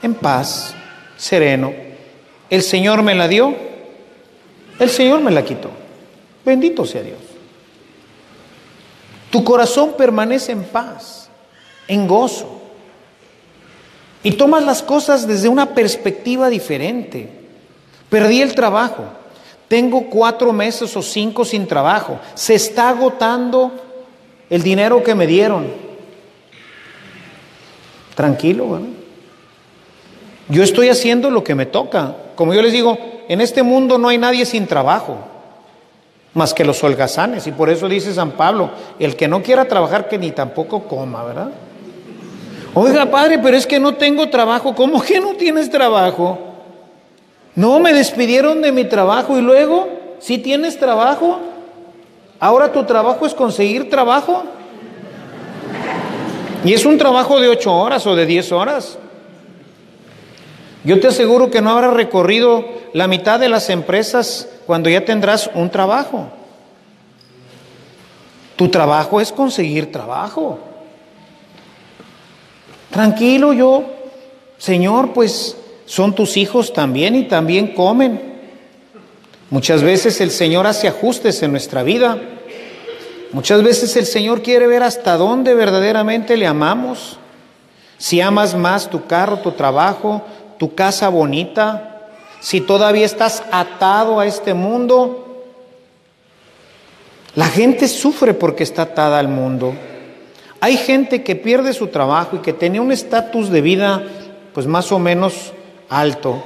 en paz, sereno, el Señor me la dio, el Señor me la quitó. Bendito sea Dios. Tu corazón permanece en paz, en gozo y tomas las cosas desde una perspectiva diferente. Perdí el trabajo, tengo cuatro meses o cinco sin trabajo, se está agotando el dinero que me dieron. Tranquilo, ¿verdad? Yo estoy haciendo lo que me toca. Como yo les digo, en este mundo no hay nadie sin trabajo, más que los holgazanes. Y por eso dice San Pablo, el que no quiera trabajar, que ni tampoco coma, ¿verdad? Oiga, padre, pero es que no tengo trabajo. ¿Cómo que no tienes trabajo? No, me despidieron de mi trabajo y luego, si tienes trabajo, ahora tu trabajo es conseguir trabajo. Y es un trabajo de ocho horas o de diez horas. Yo te aseguro que no habrá recorrido la mitad de las empresas cuando ya tendrás un trabajo. Tu trabajo es conseguir trabajo. Tranquilo yo, Señor, pues son tus hijos también y también comen. Muchas veces el Señor hace ajustes en nuestra vida. Muchas veces el Señor quiere ver hasta dónde verdaderamente le amamos. Si amas más tu carro, tu trabajo, tu casa bonita, si todavía estás atado a este mundo, la gente sufre porque está atada al mundo. Hay gente que pierde su trabajo y que tenía un estatus de vida pues más o menos alto.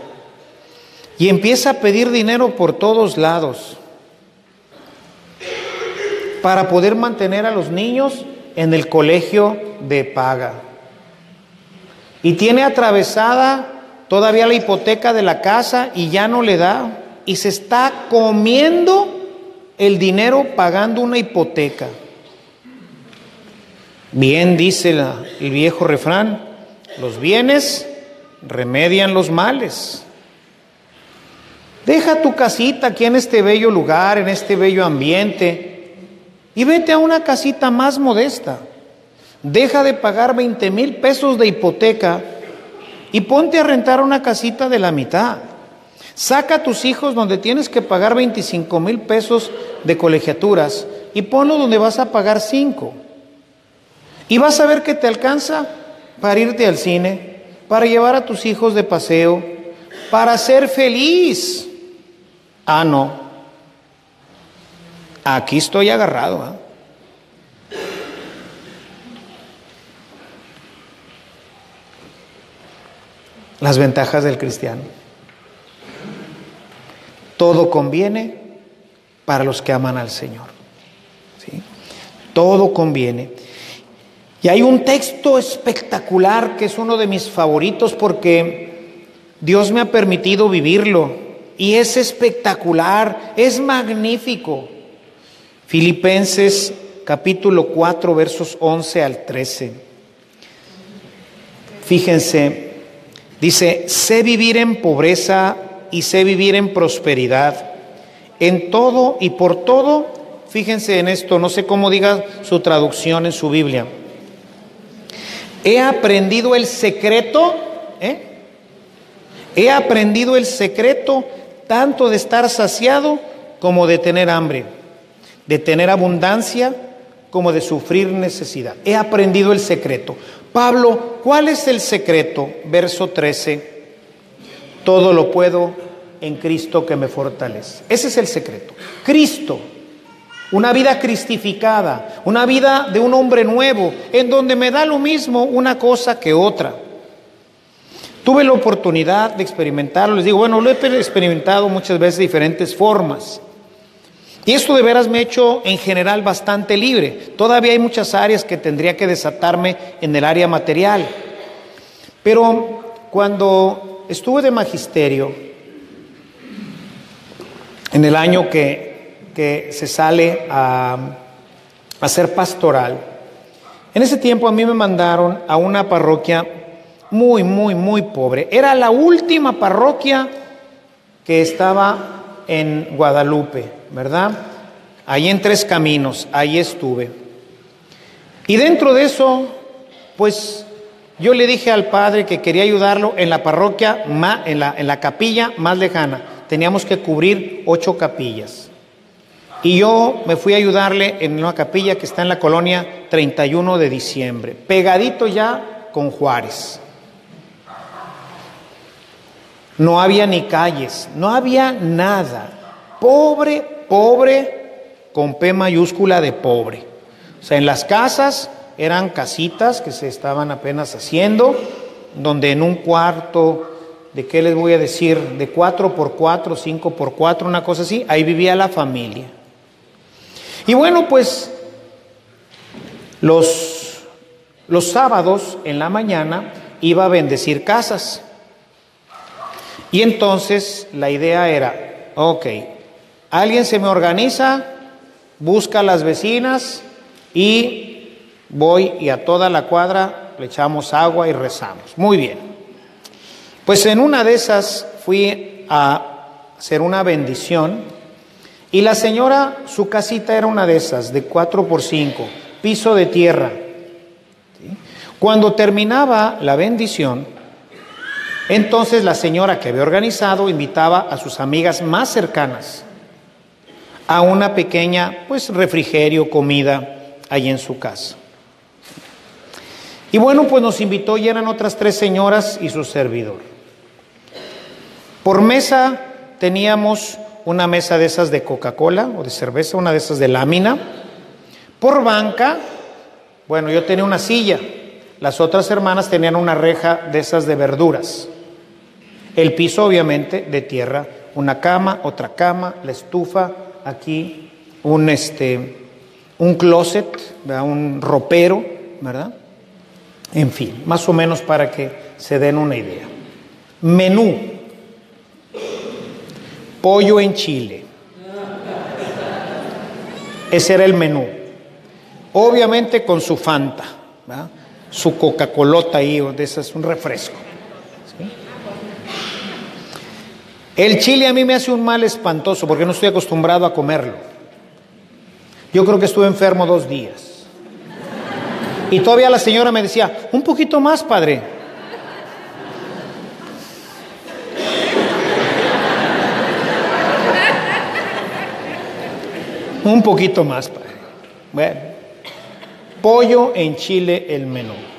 Y empieza a pedir dinero por todos lados para poder mantener a los niños en el colegio de paga. Y tiene atravesada todavía la hipoteca de la casa y ya no le da. Y se está comiendo el dinero pagando una hipoteca. Bien dice el viejo refrán, los bienes remedian los males. Deja tu casita aquí en este bello lugar, en este bello ambiente, y vete a una casita más modesta. Deja de pagar 20 mil pesos de hipoteca y ponte a rentar una casita de la mitad. Saca a tus hijos donde tienes que pagar 25 mil pesos de colegiaturas y ponlo donde vas a pagar 5. Y vas a ver que te alcanza para irte al cine, para llevar a tus hijos de paseo, para ser feliz. Ah, no. Aquí estoy agarrado. ¿ah? Las ventajas del cristiano. Todo conviene para los que aman al Señor. ¿sí? Todo conviene. Y hay un texto espectacular que es uno de mis favoritos porque Dios me ha permitido vivirlo y es espectacular, es magnífico. Filipenses capítulo 4 versos 11 al 13. Fíjense, dice, sé vivir en pobreza y sé vivir en prosperidad. En todo y por todo, fíjense en esto, no sé cómo diga su traducción en su Biblia He aprendido el secreto, ¿eh? he aprendido el secreto tanto de estar saciado como de tener hambre, de tener abundancia como de sufrir necesidad. He aprendido el secreto. Pablo, ¿cuál es el secreto? Verso 13. Todo lo puedo en Cristo que me fortalece. Ese es el secreto. Cristo una vida cristificada, una vida de un hombre nuevo, en donde me da lo mismo una cosa que otra. Tuve la oportunidad de experimentarlo, les digo, bueno, lo he experimentado muchas veces de diferentes formas. Y esto de veras me ha hecho en general bastante libre. Todavía hay muchas áreas que tendría que desatarme en el área material. Pero cuando estuve de magisterio, en el año que se sale a, hacer pastoral. En ese tiempo a mí me mandaron a una parroquia muy, muy, muy pobre. Era la última parroquia que estaba en Guadalupe, ¿verdad? Ahí en Tres Caminos, ahí estuve. Y dentro de eso, pues yo le dije al padre que quería ayudarlo en la parroquia, en la, en la capilla más lejana. Teníamos que cubrir ocho capillas. Y yo me fui a ayudarle en una capilla que está en la colonia 31 de diciembre, pegadito ya con Juárez. No había ni calles, no había nada. Pobre, pobre, con P mayúscula de pobre. O sea, en las casas eran casitas que se estaban apenas haciendo, donde en un cuarto, ¿de qué les voy a decir? De cuatro por cuatro, cinco por cuatro, una cosa así, ahí vivía la familia. Y bueno, pues los, los sábados en la mañana iba a bendecir casas. Y entonces la idea era, ok, alguien se me organiza, busca a las vecinas y voy y a toda la cuadra le echamos agua y rezamos. Muy bien. Pues en una de esas fui a hacer una bendición y la señora, su casita era una de esas, de cuatro por cinco, piso de tierra. Cuando terminaba la bendición, entonces la señora que había organizado invitaba a sus amigas más cercanas a una pequeña, pues, refrigerio, comida ahí en su casa. Y bueno, pues nos invitó y eran otras tres señoras y su servidor. Por mesa teníamos una mesa de esas de Coca-Cola o de cerveza, una de esas de lámina. Por banca, bueno, yo tenía una silla, las otras hermanas tenían una reja de esas de verduras. El piso obviamente de tierra, una cama, otra cama, la estufa, aquí un, este, un closet, un ropero, ¿verdad? En fin, más o menos para que se den una idea. Menú. Pollo en chile. Ese era el menú. Obviamente con su Fanta, su Coca-Colota ahí, de un refresco. El chile a mí me hace un mal espantoso porque no estoy acostumbrado a comerlo. Yo creo que estuve enfermo dos días. Y todavía la señora me decía, un poquito más, padre. Un poquito más, padre. Bueno, pollo en chile el menú.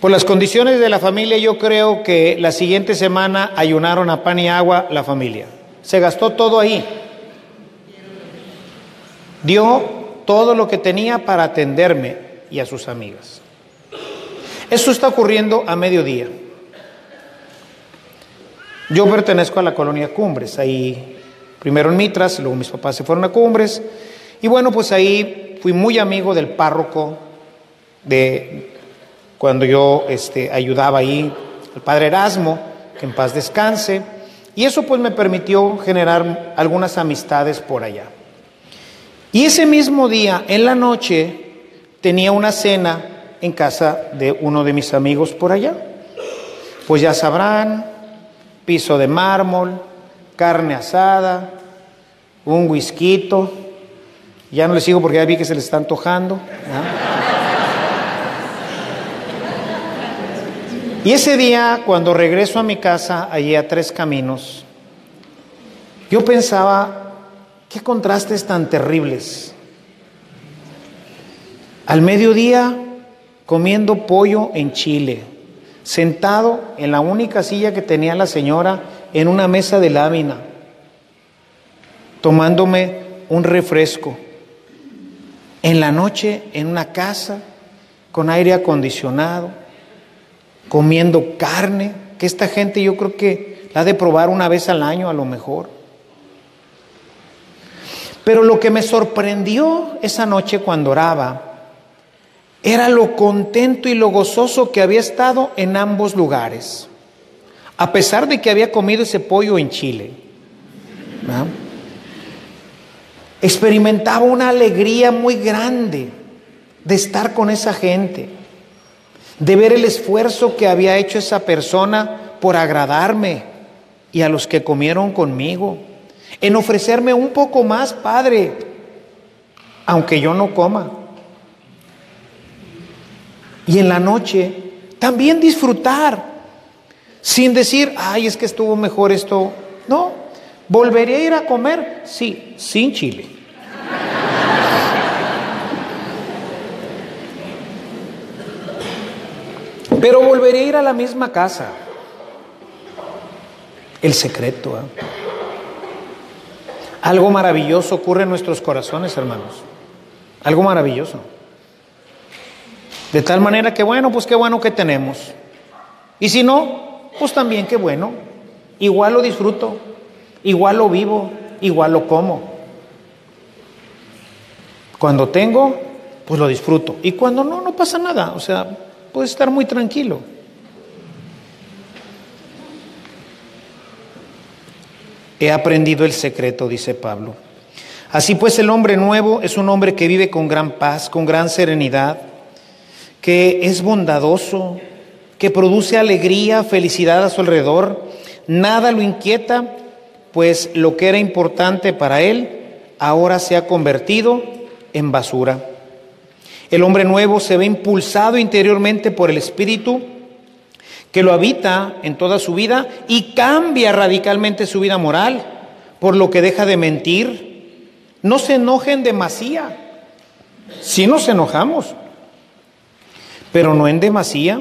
Por las condiciones de la familia, yo creo que la siguiente semana ayunaron a pan y agua la familia. Se gastó todo ahí. Dio todo lo que tenía para atenderme y a sus amigas. Eso está ocurriendo a mediodía. Yo pertenezco a la colonia Cumbres, ahí primero en Mitras, luego mis papás se fueron a Cumbres, y bueno, pues ahí fui muy amigo del párroco de cuando yo este, ayudaba ahí, el padre Erasmo, que en paz descanse, y eso pues me permitió generar algunas amistades por allá. Y ese mismo día, en la noche, tenía una cena en casa de uno de mis amigos por allá. Pues ya sabrán, piso de mármol, carne asada, un whisky, ya no les sigo porque ya vi que se les está antojando. Y ese día, cuando regreso a mi casa, allí a Tres Caminos, yo pensaba, qué contrastes tan terribles. Al mediodía, comiendo pollo en Chile, sentado en la única silla que tenía la señora en una mesa de lámina, tomándome un refresco. En la noche, en una casa, con aire acondicionado comiendo carne, que esta gente yo creo que la ha de probar una vez al año a lo mejor. Pero lo que me sorprendió esa noche cuando oraba era lo contento y lo gozoso que había estado en ambos lugares, a pesar de que había comido ese pollo en Chile. Experimentaba una alegría muy grande de estar con esa gente de ver el esfuerzo que había hecho esa persona por agradarme y a los que comieron conmigo, en ofrecerme un poco más, Padre, aunque yo no coma. Y en la noche también disfrutar, sin decir, ay, es que estuvo mejor esto. No, ¿volvería a ir a comer? Sí, sin chile. Pero volveré a ir a la misma casa. El secreto. ¿eh? Algo maravilloso ocurre en nuestros corazones, hermanos. Algo maravilloso. De tal manera que bueno, pues qué bueno que tenemos. Y si no, pues también qué bueno. Igual lo disfruto, igual lo vivo, igual lo como. Cuando tengo, pues lo disfruto. Y cuando no, no pasa nada. O sea, Puedes estar muy tranquilo. He aprendido el secreto, dice Pablo. Así pues, el hombre nuevo es un hombre que vive con gran paz, con gran serenidad, que es bondadoso, que produce alegría, felicidad a su alrededor. Nada lo inquieta, pues lo que era importante para él ahora se ha convertido en basura. El hombre nuevo se ve impulsado interiormente por el Espíritu que lo habita en toda su vida y cambia radicalmente su vida moral, por lo que deja de mentir. No se enojen demasía. Si nos enojamos, pero no en demasía.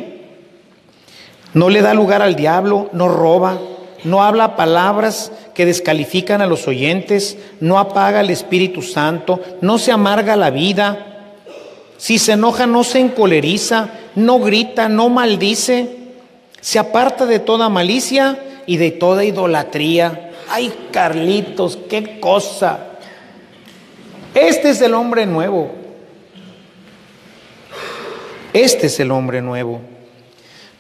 No le da lugar al diablo, no roba, no habla palabras que descalifican a los oyentes, no apaga el Espíritu Santo, no se amarga la vida si se enoja, no se encoleriza, no grita, no maldice. Se aparta de toda malicia y de toda idolatría. Ay, Carlitos, qué cosa. Este es el hombre nuevo. Este es el hombre nuevo.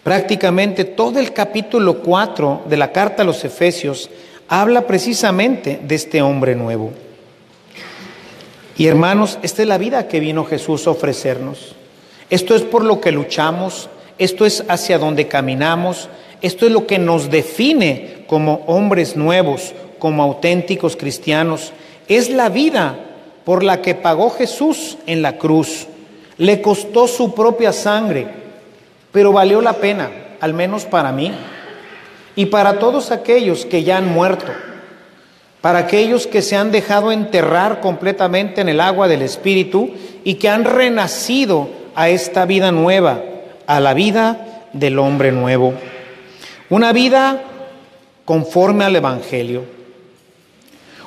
Prácticamente todo el capítulo 4 de la carta a los Efesios habla precisamente de este hombre nuevo. Y hermanos, esta es la vida que vino Jesús a ofrecernos. Esto es por lo que luchamos, esto es hacia donde caminamos, esto es lo que nos define como hombres nuevos, como auténticos cristianos. Es la vida por la que pagó Jesús en la cruz. Le costó su propia sangre pero valió la pena, al menos para mí y para todos aquellos que ya han muerto, para aquellos que se han dejado enterrar completamente en el agua del Espíritu y que han renacido a esta vida nueva, a la vida del hombre nuevo. Una vida conforme al Evangelio.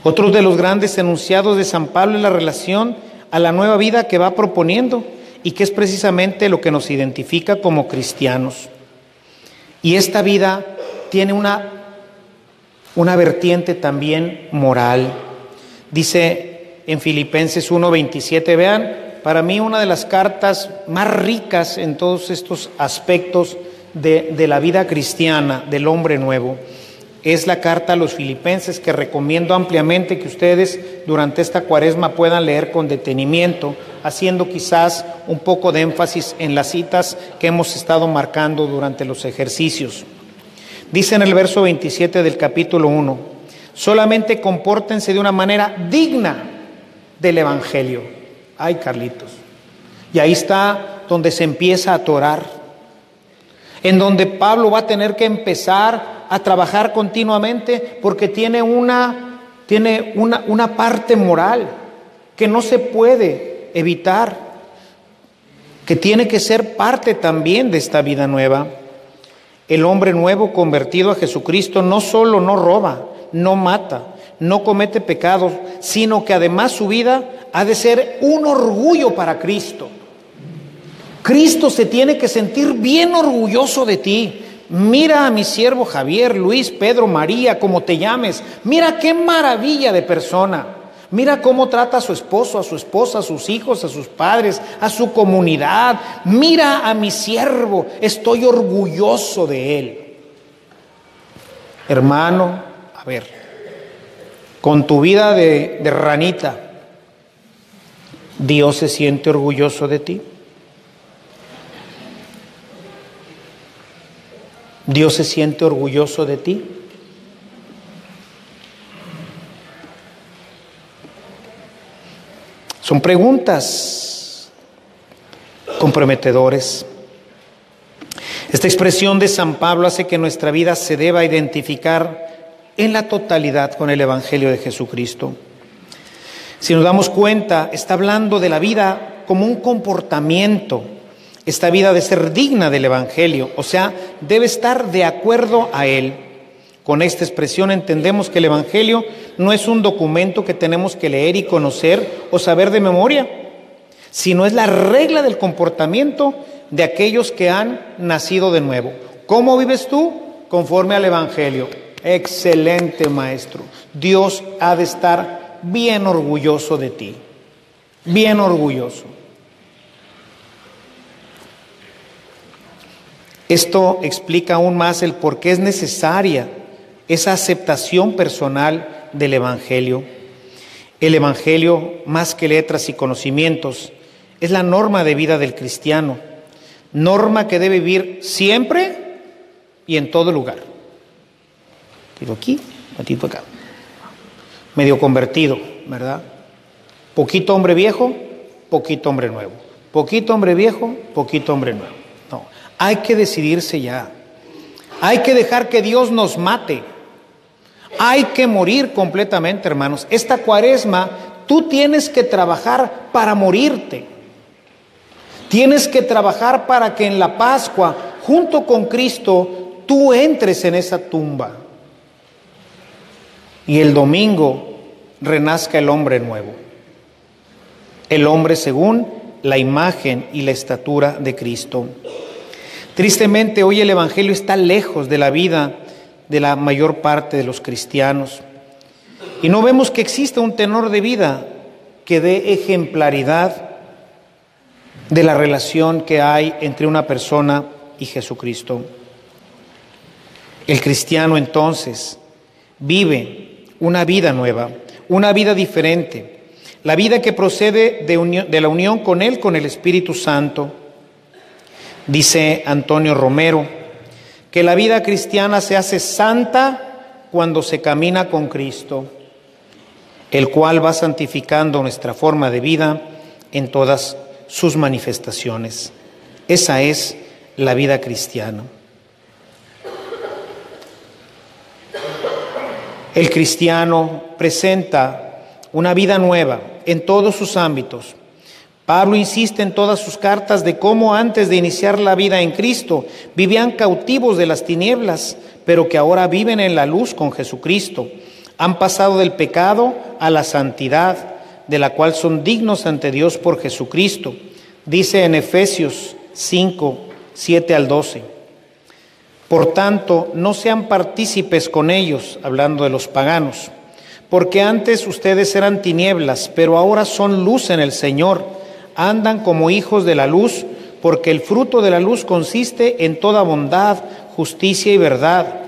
Otro de los grandes enunciados de San Pablo es la relación a la nueva vida que va proponiendo y que es precisamente lo que nos identifica como cristianos. Y esta vida tiene una, una vertiente también moral. Dice en Filipenses 1:27, vean, para mí una de las cartas más ricas en todos estos aspectos de, de la vida cristiana, del hombre nuevo es la carta a los filipenses que recomiendo ampliamente que ustedes durante esta cuaresma puedan leer con detenimiento, haciendo quizás un poco de énfasis en las citas que hemos estado marcando durante los ejercicios. Dice en el verso 27 del capítulo 1, solamente compórtense de una manera digna del Evangelio. Ay, Carlitos. Y ahí está donde se empieza a atorar, en donde Pablo va a tener que empezar a trabajar continuamente porque tiene una, tiene una, una parte moral que no se puede evitar, que tiene que ser parte también de esta vida nueva. El hombre nuevo convertido a Jesucristo no solo no roba, no mata, no comete pecados, sino que además su vida ha de ser un orgullo para Cristo. Cristo se tiene que sentir bien orgulloso de ti. Mira a mi siervo Javier, Luis, Pedro, María, como te llames. Mira qué maravilla de persona. Mira cómo trata a su esposo, a su esposa, a sus hijos, a sus padres, a su comunidad. Mira a mi siervo, estoy orgulloso de él. Hermano, a ver, con tu vida de, de ranita, ¿Dios se siente orgulloso de ti? Dios se siente orgulloso de ti. Son preguntas comprometedores. Esta expresión de San Pablo hace que nuestra vida se deba identificar en la totalidad con el Evangelio de Jesucristo. Si nos damos cuenta, está hablando de la vida como un comportamiento, esta vida de ser digna del Evangelio, o sea, debe estar de acuerdo a él. Con esta expresión entendemos que el Evangelio no es un documento que tenemos que leer y conocer o saber de memoria, sino es la regla del comportamiento de aquellos que han nacido de nuevo. ¿Cómo vives tú? Conforme al Evangelio. Excelente maestro. Dios ha de estar bien orgulloso de ti, bien orgulloso. Esto explica aún más el por qué es necesaria esa aceptación personal del Evangelio. El Evangelio, más que letras y conocimientos, es la norma de vida del cristiano, norma que debe vivir siempre y en todo lugar. Tiro aquí, tiro acá. Medio convertido, ¿verdad? Poquito hombre viejo, poquito hombre nuevo. Poquito hombre viejo, poquito hombre nuevo. Hay que decidirse ya. Hay que dejar que Dios nos mate. Hay que morir completamente, hermanos. Esta cuaresma, tú tienes que trabajar para morirte. Tienes que trabajar para que en la Pascua, junto con Cristo, tú entres en esa tumba. Y el domingo renazca el hombre nuevo. El hombre según la imagen y la estatura de Cristo. Tristemente hoy el Evangelio está lejos de la vida de la mayor parte de los cristianos. Y no vemos que exista un tenor de vida que dé ejemplaridad de la relación que hay entre una persona y Jesucristo. El cristiano entonces vive una vida nueva, una vida diferente, la vida que procede de, de, la unión con Él, con el Espíritu Santo. Dice Antonio Romero que la vida cristiana se hace santa cuando se camina con Cristo, el cual va santificando nuestra forma de vida en todas sus manifestaciones. Esa es la vida cristiana. El cristiano presenta una vida nueva en todos sus ámbitos. Pablo insiste en todas sus cartas de cómo antes de iniciar la vida en Cristo vivían cautivos de las tinieblas, pero que ahora viven en la luz con Jesucristo. Han pasado del pecado a la santidad de la cual son dignos ante Dios por Jesucristo. Dice en Efesios 5, 7 al 12. Por tanto, no sean partícipes con ellos, hablando de los paganos, porque antes ustedes eran tinieblas, pero ahora son luz en el Señor. Andan como hijos de la luz, porque el fruto de la luz consiste en toda bondad, justicia y verdad,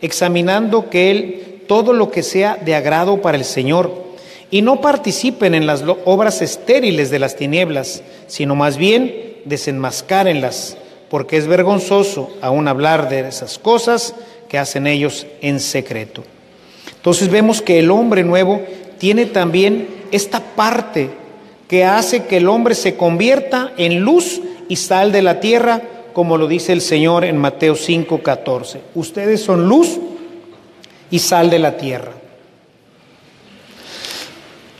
examinando que Él todo lo que sea de agrado para el Señor y no participen en las obras estériles de las tinieblas, sino más bien desenmascárenlas, porque es vergonzoso aún hablar de esas cosas que hacen ellos en secreto. Entonces vemos que el hombre nuevo tiene también esta parte que hace que el hombre se convierta en luz y sal de la tierra, como lo dice el Señor en Mateo 5:14. Ustedes son luz y sal de la tierra.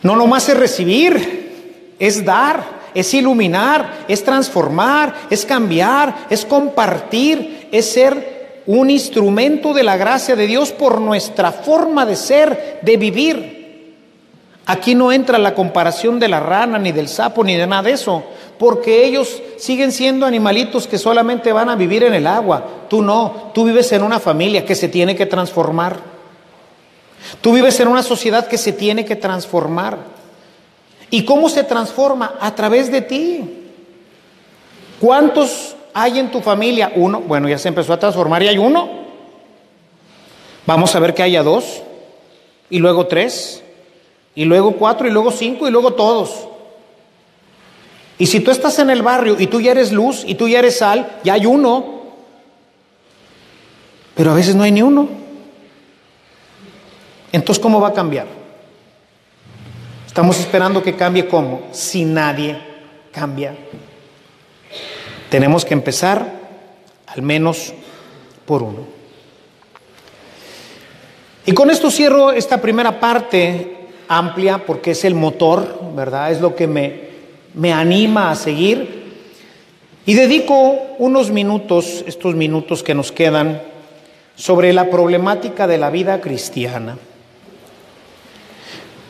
No nomás es recibir, es dar, es iluminar, es transformar, es cambiar, es compartir, es ser un instrumento de la gracia de Dios por nuestra forma de ser, de vivir. Aquí no entra la comparación de la rana, ni del sapo, ni de nada de eso, porque ellos siguen siendo animalitos que solamente van a vivir en el agua. Tú no, tú vives en una familia que se tiene que transformar. Tú vives en una sociedad que se tiene que transformar. ¿Y cómo se transforma? A través de ti. ¿Cuántos hay en tu familia? Uno. Bueno, ya se empezó a transformar y hay uno. Vamos a ver que haya dos. Y luego tres. Y luego cuatro. Y luego cinco. Y luego todos. Y si tú estás en el barrio y tú ya eres luz y tú ya eres sal, ya hay uno. Pero a veces no hay ni uno. Entonces, ¿cómo va a cambiar? Estamos esperando que cambie cómo, si nadie cambia. Tenemos que empezar al menos por uno. Y con esto cierro esta primera parte amplia porque es el motor, ¿verdad? Es lo que me, me anima a seguir. Y dedico unos minutos, estos minutos que nos quedan, sobre la problemática de la vida cristiana.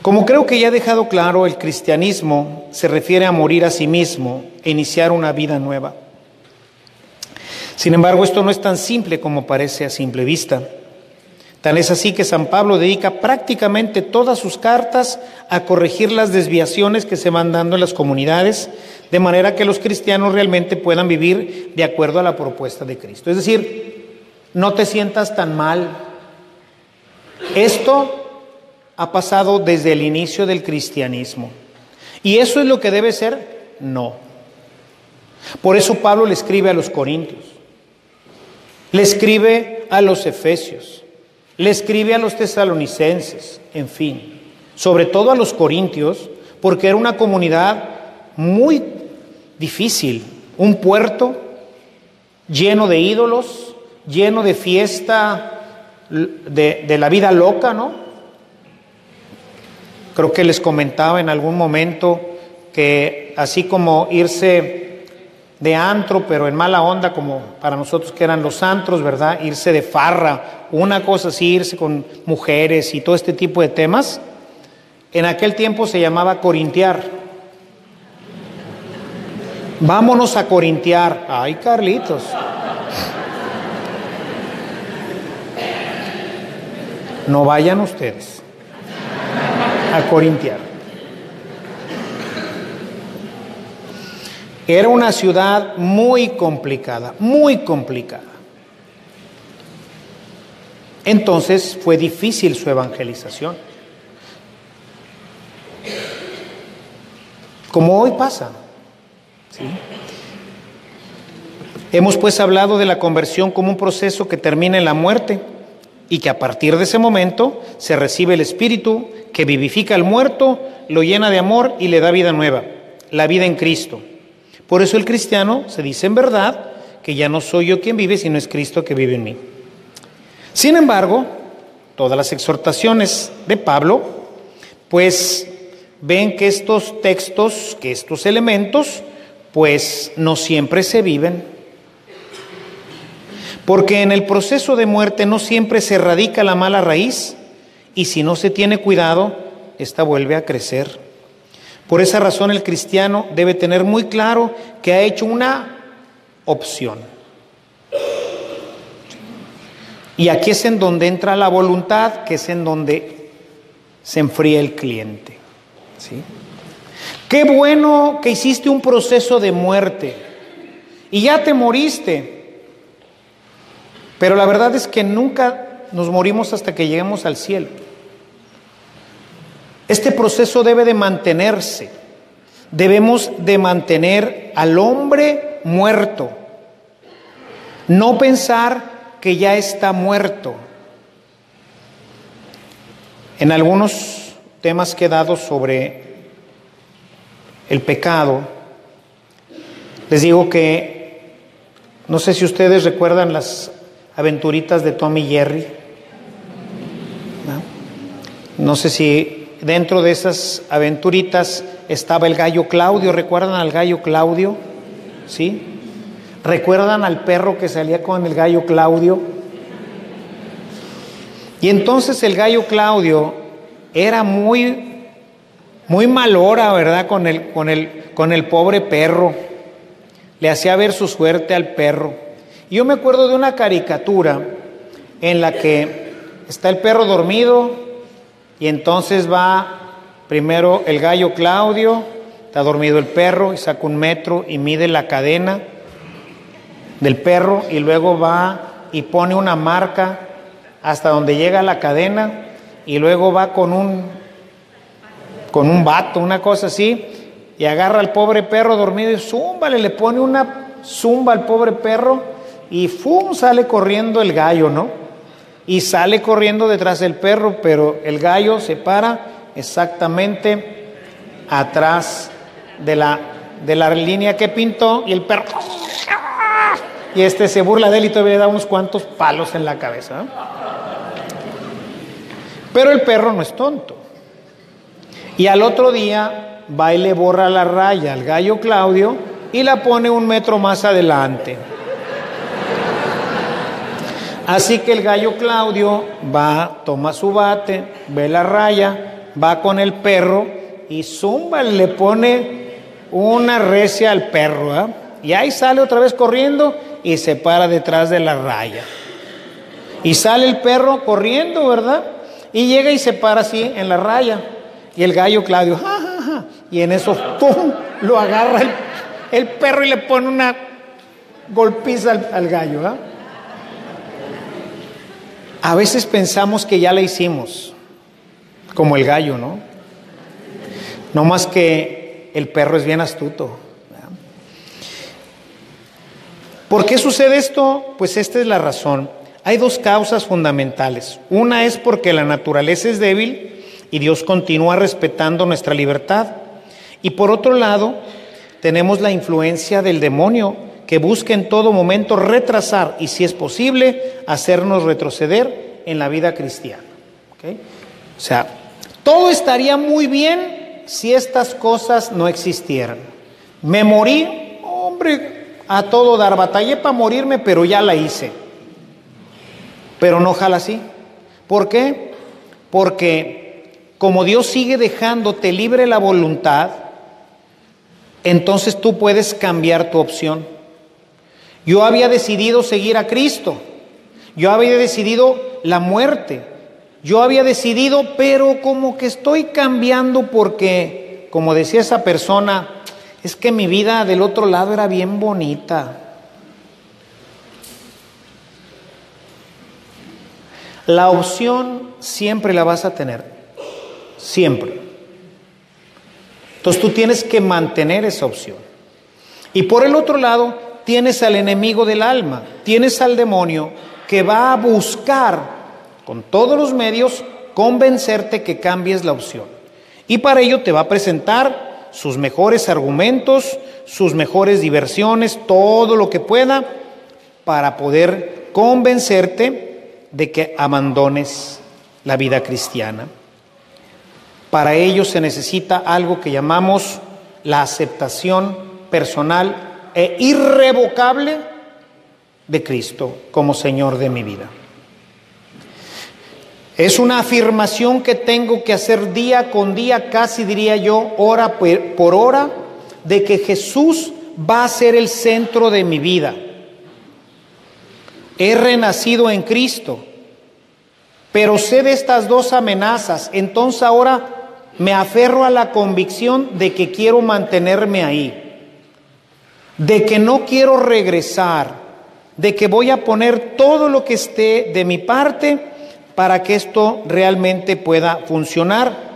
Como creo que ya he dejado claro, el cristianismo se refiere a morir a sí mismo e iniciar una vida nueva. Sin embargo, esto no es tan simple como parece a simple vista. Tal es así que San Pablo dedica prácticamente todas sus cartas a corregir las desviaciones que se van dando en las comunidades, de manera que los cristianos realmente puedan vivir de acuerdo a la propuesta de Cristo. Es decir, no te sientas tan mal. Esto ha pasado desde el inicio del cristianismo. ¿Y eso es lo que debe ser? No. Por eso Pablo le escribe a los corintios, le escribe a los efesios, le escribe a los tesalonicenses, en fin, sobre todo a los corintios, porque era una comunidad muy difícil, un puerto lleno de ídolos, lleno de fiesta de, de la vida loca, ¿no? Creo que les comentaba en algún momento que así como irse de antro, pero en mala onda, como para nosotros que eran los antros, ¿verdad? Irse de farra, una cosa así, irse con mujeres y todo este tipo de temas. En aquel tiempo se llamaba corintiar. Vámonos a corintiar. Ay, Carlitos. No vayan ustedes a corintiar. Era una ciudad muy complicada, muy complicada. Entonces fue difícil su evangelización. Como hoy pasa. ¿sí? Hemos pues hablado de la conversión como un proceso que termina en la muerte y que a partir de ese momento se recibe el Espíritu que vivifica al muerto, lo llena de amor y le da vida nueva, la vida en Cristo. Por eso el cristiano se dice en verdad que ya no soy yo quien vive, sino es Cristo que vive en mí. Sin embargo, todas las exhortaciones de Pablo, pues ven que estos textos, que estos elementos, pues no siempre se viven. Porque en el proceso de muerte no siempre se erradica la mala raíz y si no se tiene cuidado, esta vuelve a crecer. Por esa razón el cristiano debe tener muy claro que ha hecho una opción. Y aquí es en donde entra la voluntad, que es en donde se enfría el cliente. ¿sí? Qué bueno que hiciste un proceso de muerte y ya te moriste. Pero la verdad es que nunca nos morimos hasta que lleguemos al cielo. Este proceso debe de mantenerse. Debemos de mantener al hombre muerto. No pensar que ya está muerto. En algunos temas que he dado sobre el pecado, les digo que no sé si ustedes recuerdan las aventuritas de Tommy Jerry. ¿no? no sé si dentro de esas aventuritas estaba el gallo Claudio. ¿Recuerdan al gallo Claudio? ¿Sí? ¿Recuerdan al perro que salía con el gallo Claudio? Y entonces el gallo Claudio era muy, muy malora, ¿verdad? Con el, con, el, con el pobre perro. Le hacía ver su suerte al perro. Y yo me acuerdo de una caricatura en la que está el perro dormido, y entonces va primero el gallo Claudio, está dormido el perro y saca un metro y mide la cadena del perro y luego va y pone una marca hasta donde llega la cadena y luego va con un con un vato, una cosa así, y agarra al pobre perro dormido y zúmbale, le pone una zumba al pobre perro y ¡fum! sale corriendo el gallo, ¿no? Y sale corriendo detrás del perro, pero el gallo se para exactamente atrás de la, de la línea que pintó y el perro... Y este se burla de él y todavía le da unos cuantos palos en la cabeza. Pero el perro no es tonto. Y al otro día va y le borra la raya al gallo Claudio y la pone un metro más adelante. Así que el gallo Claudio va, toma su bate, ve la raya, va con el perro y zumba, le pone una recia al perro. ¿ah? Y ahí sale otra vez corriendo y se para detrás de la raya. Y sale el perro corriendo, ¿verdad? Y llega y se para así en la raya. Y el gallo Claudio, ja, ja, ja. Y en eso, ¡pum! Lo agarra el, perro y le pone una golpiza al, al gallo. ¿ah? A veces pensamos que ya la hicimos, como el gallo, ¿no? No más que el perro es bien astuto. ¿Por qué sucede esto? Pues esta es la razón. Hay dos causas fundamentales. Una es porque la naturaleza es débil y Dios continúa respetando nuestra libertad. Y por otro lado, tenemos la influencia del demonio que busca en todo momento retrasar y si es posible hacernos retroceder en la vida cristiana. O sea, todo estaría muy bien si estas cosas no existieran. Me morí, hombre, a todo dar, batallé para morirme, pero ya la hice. Pero no jala así. ¿Por qué? Porque como Dios sigue dejándote libre la voluntad, entonces tú puedes cambiar tu opción. Yo había decidido seguir a Cristo. Yo había decidido la muerte. Yo había decidido, pero como que estoy cambiando porque, como decía esa persona, es que mi vida del otro lado era bien bonita. La opción siempre la vas a tener, siempre. Entonces tú tienes que mantener esa opción. Y por el otro lado, tienes al enemigo del alma, tienes al demonio que va a buscar con todos los medios convencerte que cambies la opción. Y para ello te va a presentar sus mejores argumentos, sus mejores diversiones, todo lo que pueda para poder convencerte de que abandones la vida cristiana. Para ello se necesita algo que llamamos la aceptación personal e irrevocable de Cristo como Señor de mi vida. Es una afirmación que tengo que hacer día con día, casi diría yo, hora por hora, de que Jesús va a ser el centro de mi vida. He renacido en Cristo, pero sé de estas dos amenazas, entonces ahora me aferro a la convicción de que quiero mantenerme ahí, de que no quiero regresar, de que voy a poner todo lo que esté de mi parte para que esto realmente pueda funcionar.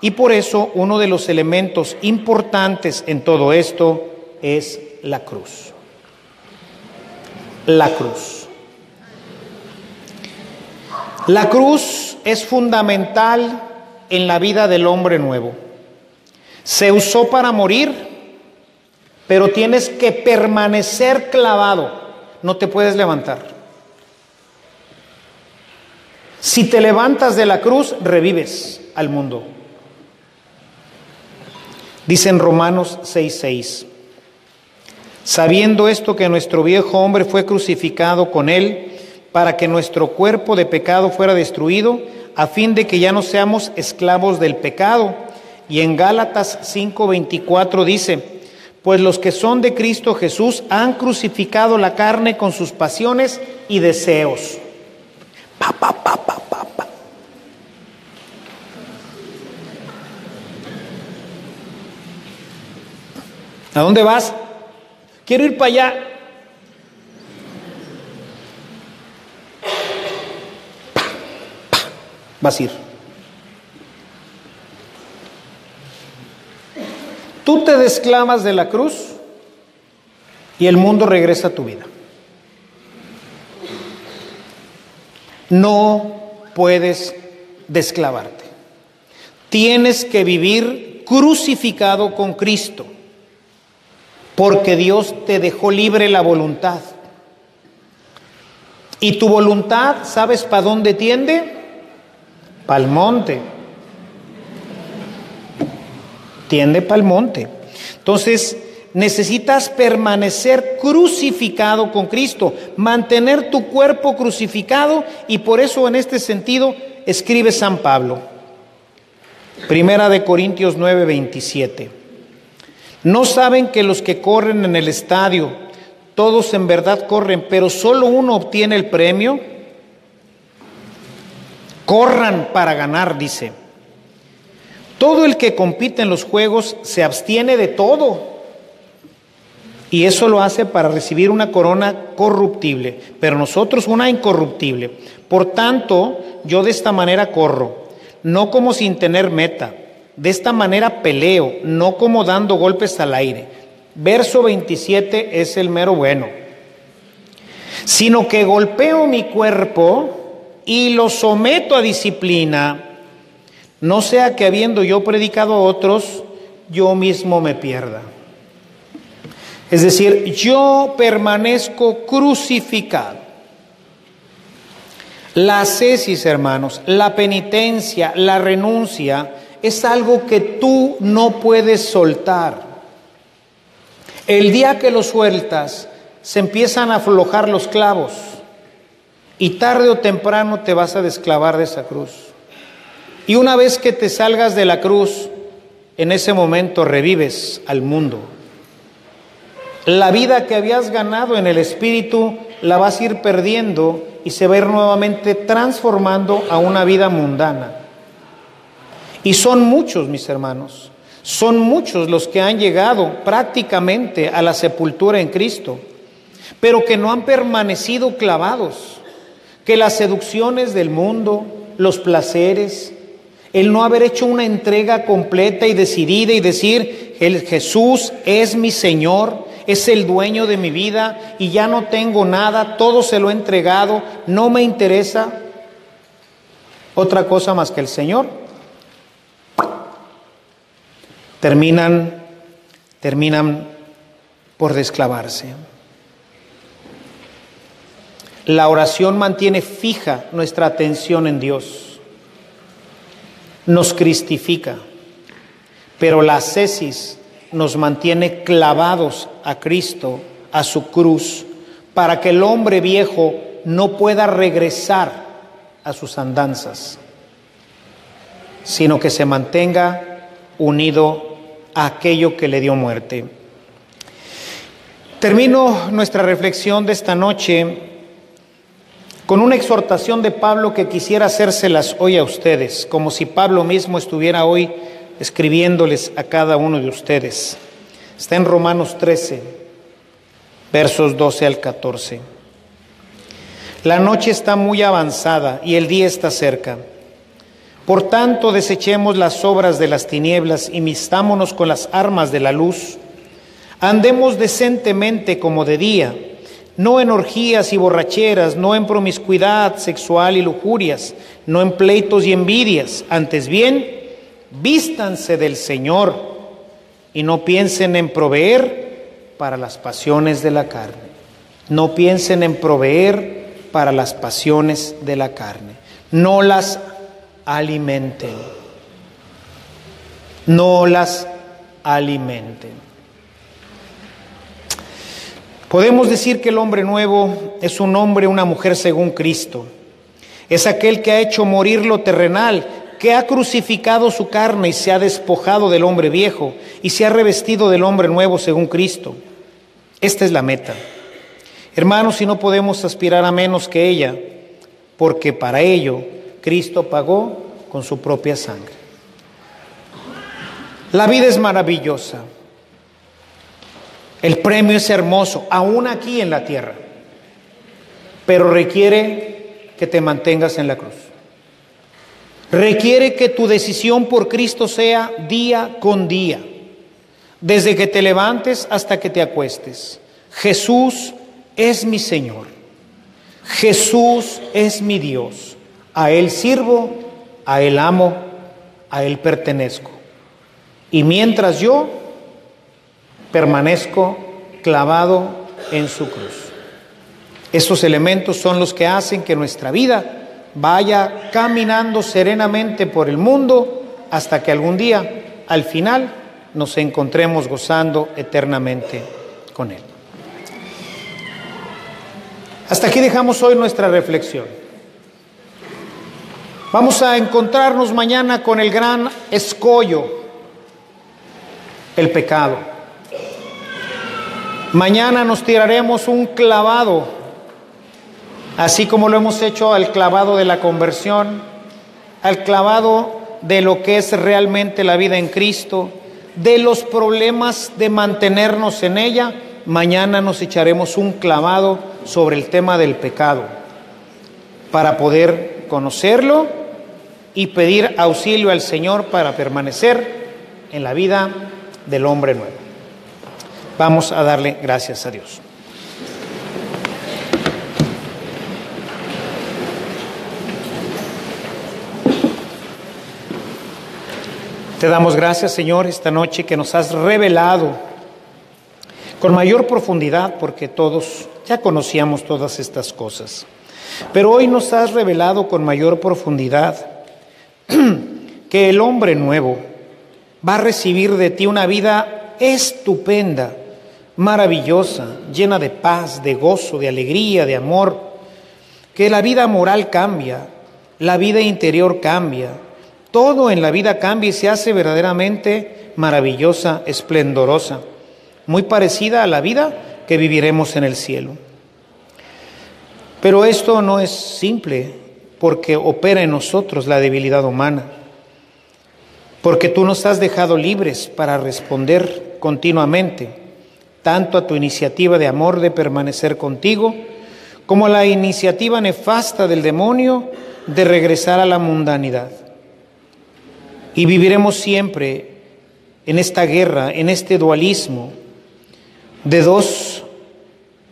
Y por eso uno de los elementos importantes en todo esto es la cruz. La cruz. La cruz es fundamental en la vida del hombre nuevo. Se usó para morir, pero tienes que permanecer clavado, no te puedes levantar. Si te levantas de la cruz, revives al mundo. Dice en Romanos 6:6, sabiendo esto que nuestro viejo hombre fue crucificado con él, para que nuestro cuerpo de pecado fuera destruido, a fin de que ya no seamos esclavos del pecado. Y en Gálatas 5:24 dice, pues los que son de Cristo Jesús han crucificado la carne con sus pasiones y deseos. Pa, pa, pa, ¿A dónde vas? Quiero ir para allá. vas a ir. Tú te desclamas de la cruz y el mundo regresa a tu vida. No puedes desclavarte. Tienes que vivir crucificado con Cristo, porque Dios te dejó libre la voluntad. Y tu voluntad, ¿sabes para dónde tiende? pa'l monte. Tiende pa'l monte. Entonces, necesitas permanecer crucificado con Cristo, mantener tu cuerpo crucificado y por eso en este sentido escribe San Pablo. Primera de Corintios 9, 27. No saben que los que corren en el estadio, todos en verdad corren, pero solo uno obtiene el premio. Corran para ganar, dice. Todo el que compite en los juegos se abstiene de todo. Y eso lo hace para recibir una corona corruptible, pero nosotros una incorruptible. Por tanto, yo de esta manera corro, no como sin tener meta. De esta manera peleo, no como dando golpes al aire. Verso 27 es el mero bueno. Sino que golpeo mi cuerpo y lo someto a disciplina, no sea que habiendo yo predicado a otros, yo mismo me pierda. Es decir, yo permanezco crucificado. La cesis, hermanos, la penitencia, la renuncia, es algo que tú no puedes soltar. El día que lo sueltas, se empiezan a aflojar los clavos y tarde o temprano te vas a desclavar de esa cruz. Y una vez que te salgas de la cruz, en ese momento revives al mundo. La vida que habías ganado en el Espíritu la vas a ir perdiendo y se va a ir nuevamente transformando a una vida mundana. Y son muchos, mis hermanos, son muchos los que han llegado prácticamente a la sepultura en Cristo, pero que no han permanecido clavados, que las seducciones del mundo, los placeres, el no haber hecho una entrega completa y decidida y decir, el Jesús es mi Señor, es el dueño de mi vida y ya no tengo nada, todo se lo he entregado, no me interesa otra cosa más que el Señor. Terminan, terminan por desclavarse. La oración mantiene fija nuestra atención en Dios, nos cristifica, pero la ascesis nos mantiene clavados a Cristo, a su cruz, para que el hombre viejo no pueda regresar a sus andanzas, sino que se mantenga unido a aquello que le dio muerte. Termino nuestra reflexión de esta noche con una exhortación de Pablo que quisiera hacérselas hoy a ustedes, como si Pablo mismo estuviera hoy escribiéndoles a cada uno de ustedes. Está en Romanos 13, versos 12 al 14. La noche está muy avanzada y el día está cerca. Por tanto, desechemos las obras de las tinieblas y mistámonos con las armas de la luz. Andemos decentemente como de día, no en orgías y borracheras, no en promiscuidad sexual y lujurias, no en pleitos y envidias, antes bien, vístanse del Señor y no piensen en proveer para las pasiones de la carne. No piensen en proveer para las pasiones de la carne. No las alimenten. No las alimenten. Podemos decir que el hombre nuevo es un hombre, una mujer según Cristo. Es aquel que ha hecho morir lo terrenal que ha crucificado su carne y se ha despojado del hombre viejo y se ha revestido del hombre nuevo según Cristo. Esta es la meta. Hermanos, si no podemos aspirar a menos que ella, porque para ello Cristo pagó con su propia sangre. La vida es maravillosa. El premio es hermoso, aún aquí en la tierra, pero requiere que te mantengas en la cruz. Requiere que tu decisión por Cristo sea día con día, desde que te levantes hasta que te acuestes. Jesús es mi Señor. Jesús es mi Dios. A Él sirvo, a Él amo, a Él pertenezco. Y mientras yo permanezco clavado en su cruz. Estos elementos son los que hacen que nuestra vida vaya caminando serenamente por el mundo hasta que algún día, al final, nos encontremos gozando eternamente con Él. Hasta aquí dejamos hoy nuestra reflexión. Vamos a encontrarnos mañana con el gran escollo, el pecado. Mañana nos tiraremos un clavado así como lo hemos hecho al clavado de la conversión, al clavado de lo que es realmente la vida en Cristo, de los problemas de mantenernos en ella, mañana nos echaremos un clavado sobre el tema del pecado para poder conocerlo y pedir auxilio al Señor para permanecer en la vida del hombre nuevo. Vamos a darle gracias a Dios. Te damos gracias, Señor, esta noche que nos has revelado con mayor profundidad, porque todos ya conocíamos todas estas cosas. Pero hoy nos has revelado con mayor profundidad que el hombre nuevo va a recibir de ti una vida estupenda, maravillosa, llena de paz, de gozo, de alegría, de amor, que la vida moral cambia, la vida interior cambia, todo en la vida cambia y se hace verdaderamente maravillosa, esplendorosa, muy parecida a la vida que viviremos en el cielo. Pero esto no es simple porque opera en nosotros la debilidad humana, porque tú nos has dejado libres para responder continuamente, tanto a tu iniciativa de amor de permanecer contigo, como a la iniciativa nefasta del demonio de regresar a la mundanidad. Y viviremos siempre en esta guerra, en este dualismo de dos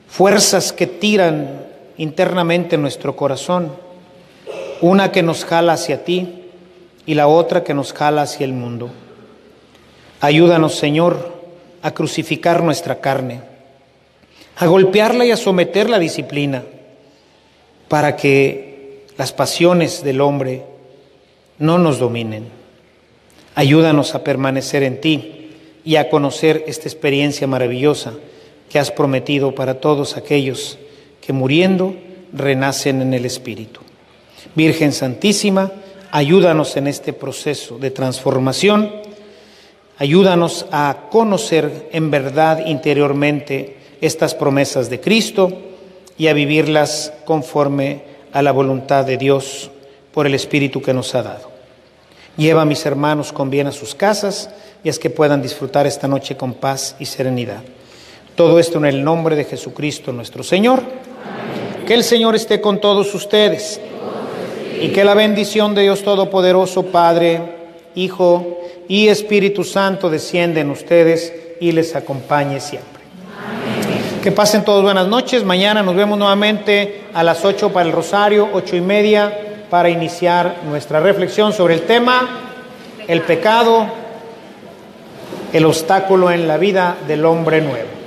fuerzas que tiran internamente nuestro corazón, una que nos jala hacia ti y la otra que nos jala hacia el mundo. Ayúdanos, Señor, a crucificar nuestra carne, a golpearla y a someter la disciplina, para que las pasiones del hombre no nos dominen. Ayúdanos a permanecer en ti y a conocer esta experiencia maravillosa que has prometido para todos aquellos que muriendo renacen en el Espíritu. Virgen Santísima, ayúdanos en este proceso de transformación, ayúdanos a conocer en verdad interiormente estas promesas de Cristo y a vivirlas conforme a la voluntad de Dios por el Espíritu que nos ha dado. Lleva a mis hermanos con bien a sus casas y es que puedan disfrutar esta noche con paz y serenidad. Todo esto en el nombre de Jesucristo nuestro Señor. Que el Señor esté con todos ustedes y que la bendición de Dios Todopoderoso, Padre, Hijo y Espíritu Santo descienda en ustedes y les acompañe siempre. Que pasen todos buenas noches. Mañana nos vemos nuevamente a las 8 para el Rosario, ocho y media, para iniciar nuestra reflexión sobre el tema, el pecado, el obstáculo en la vida del hombre nuevo.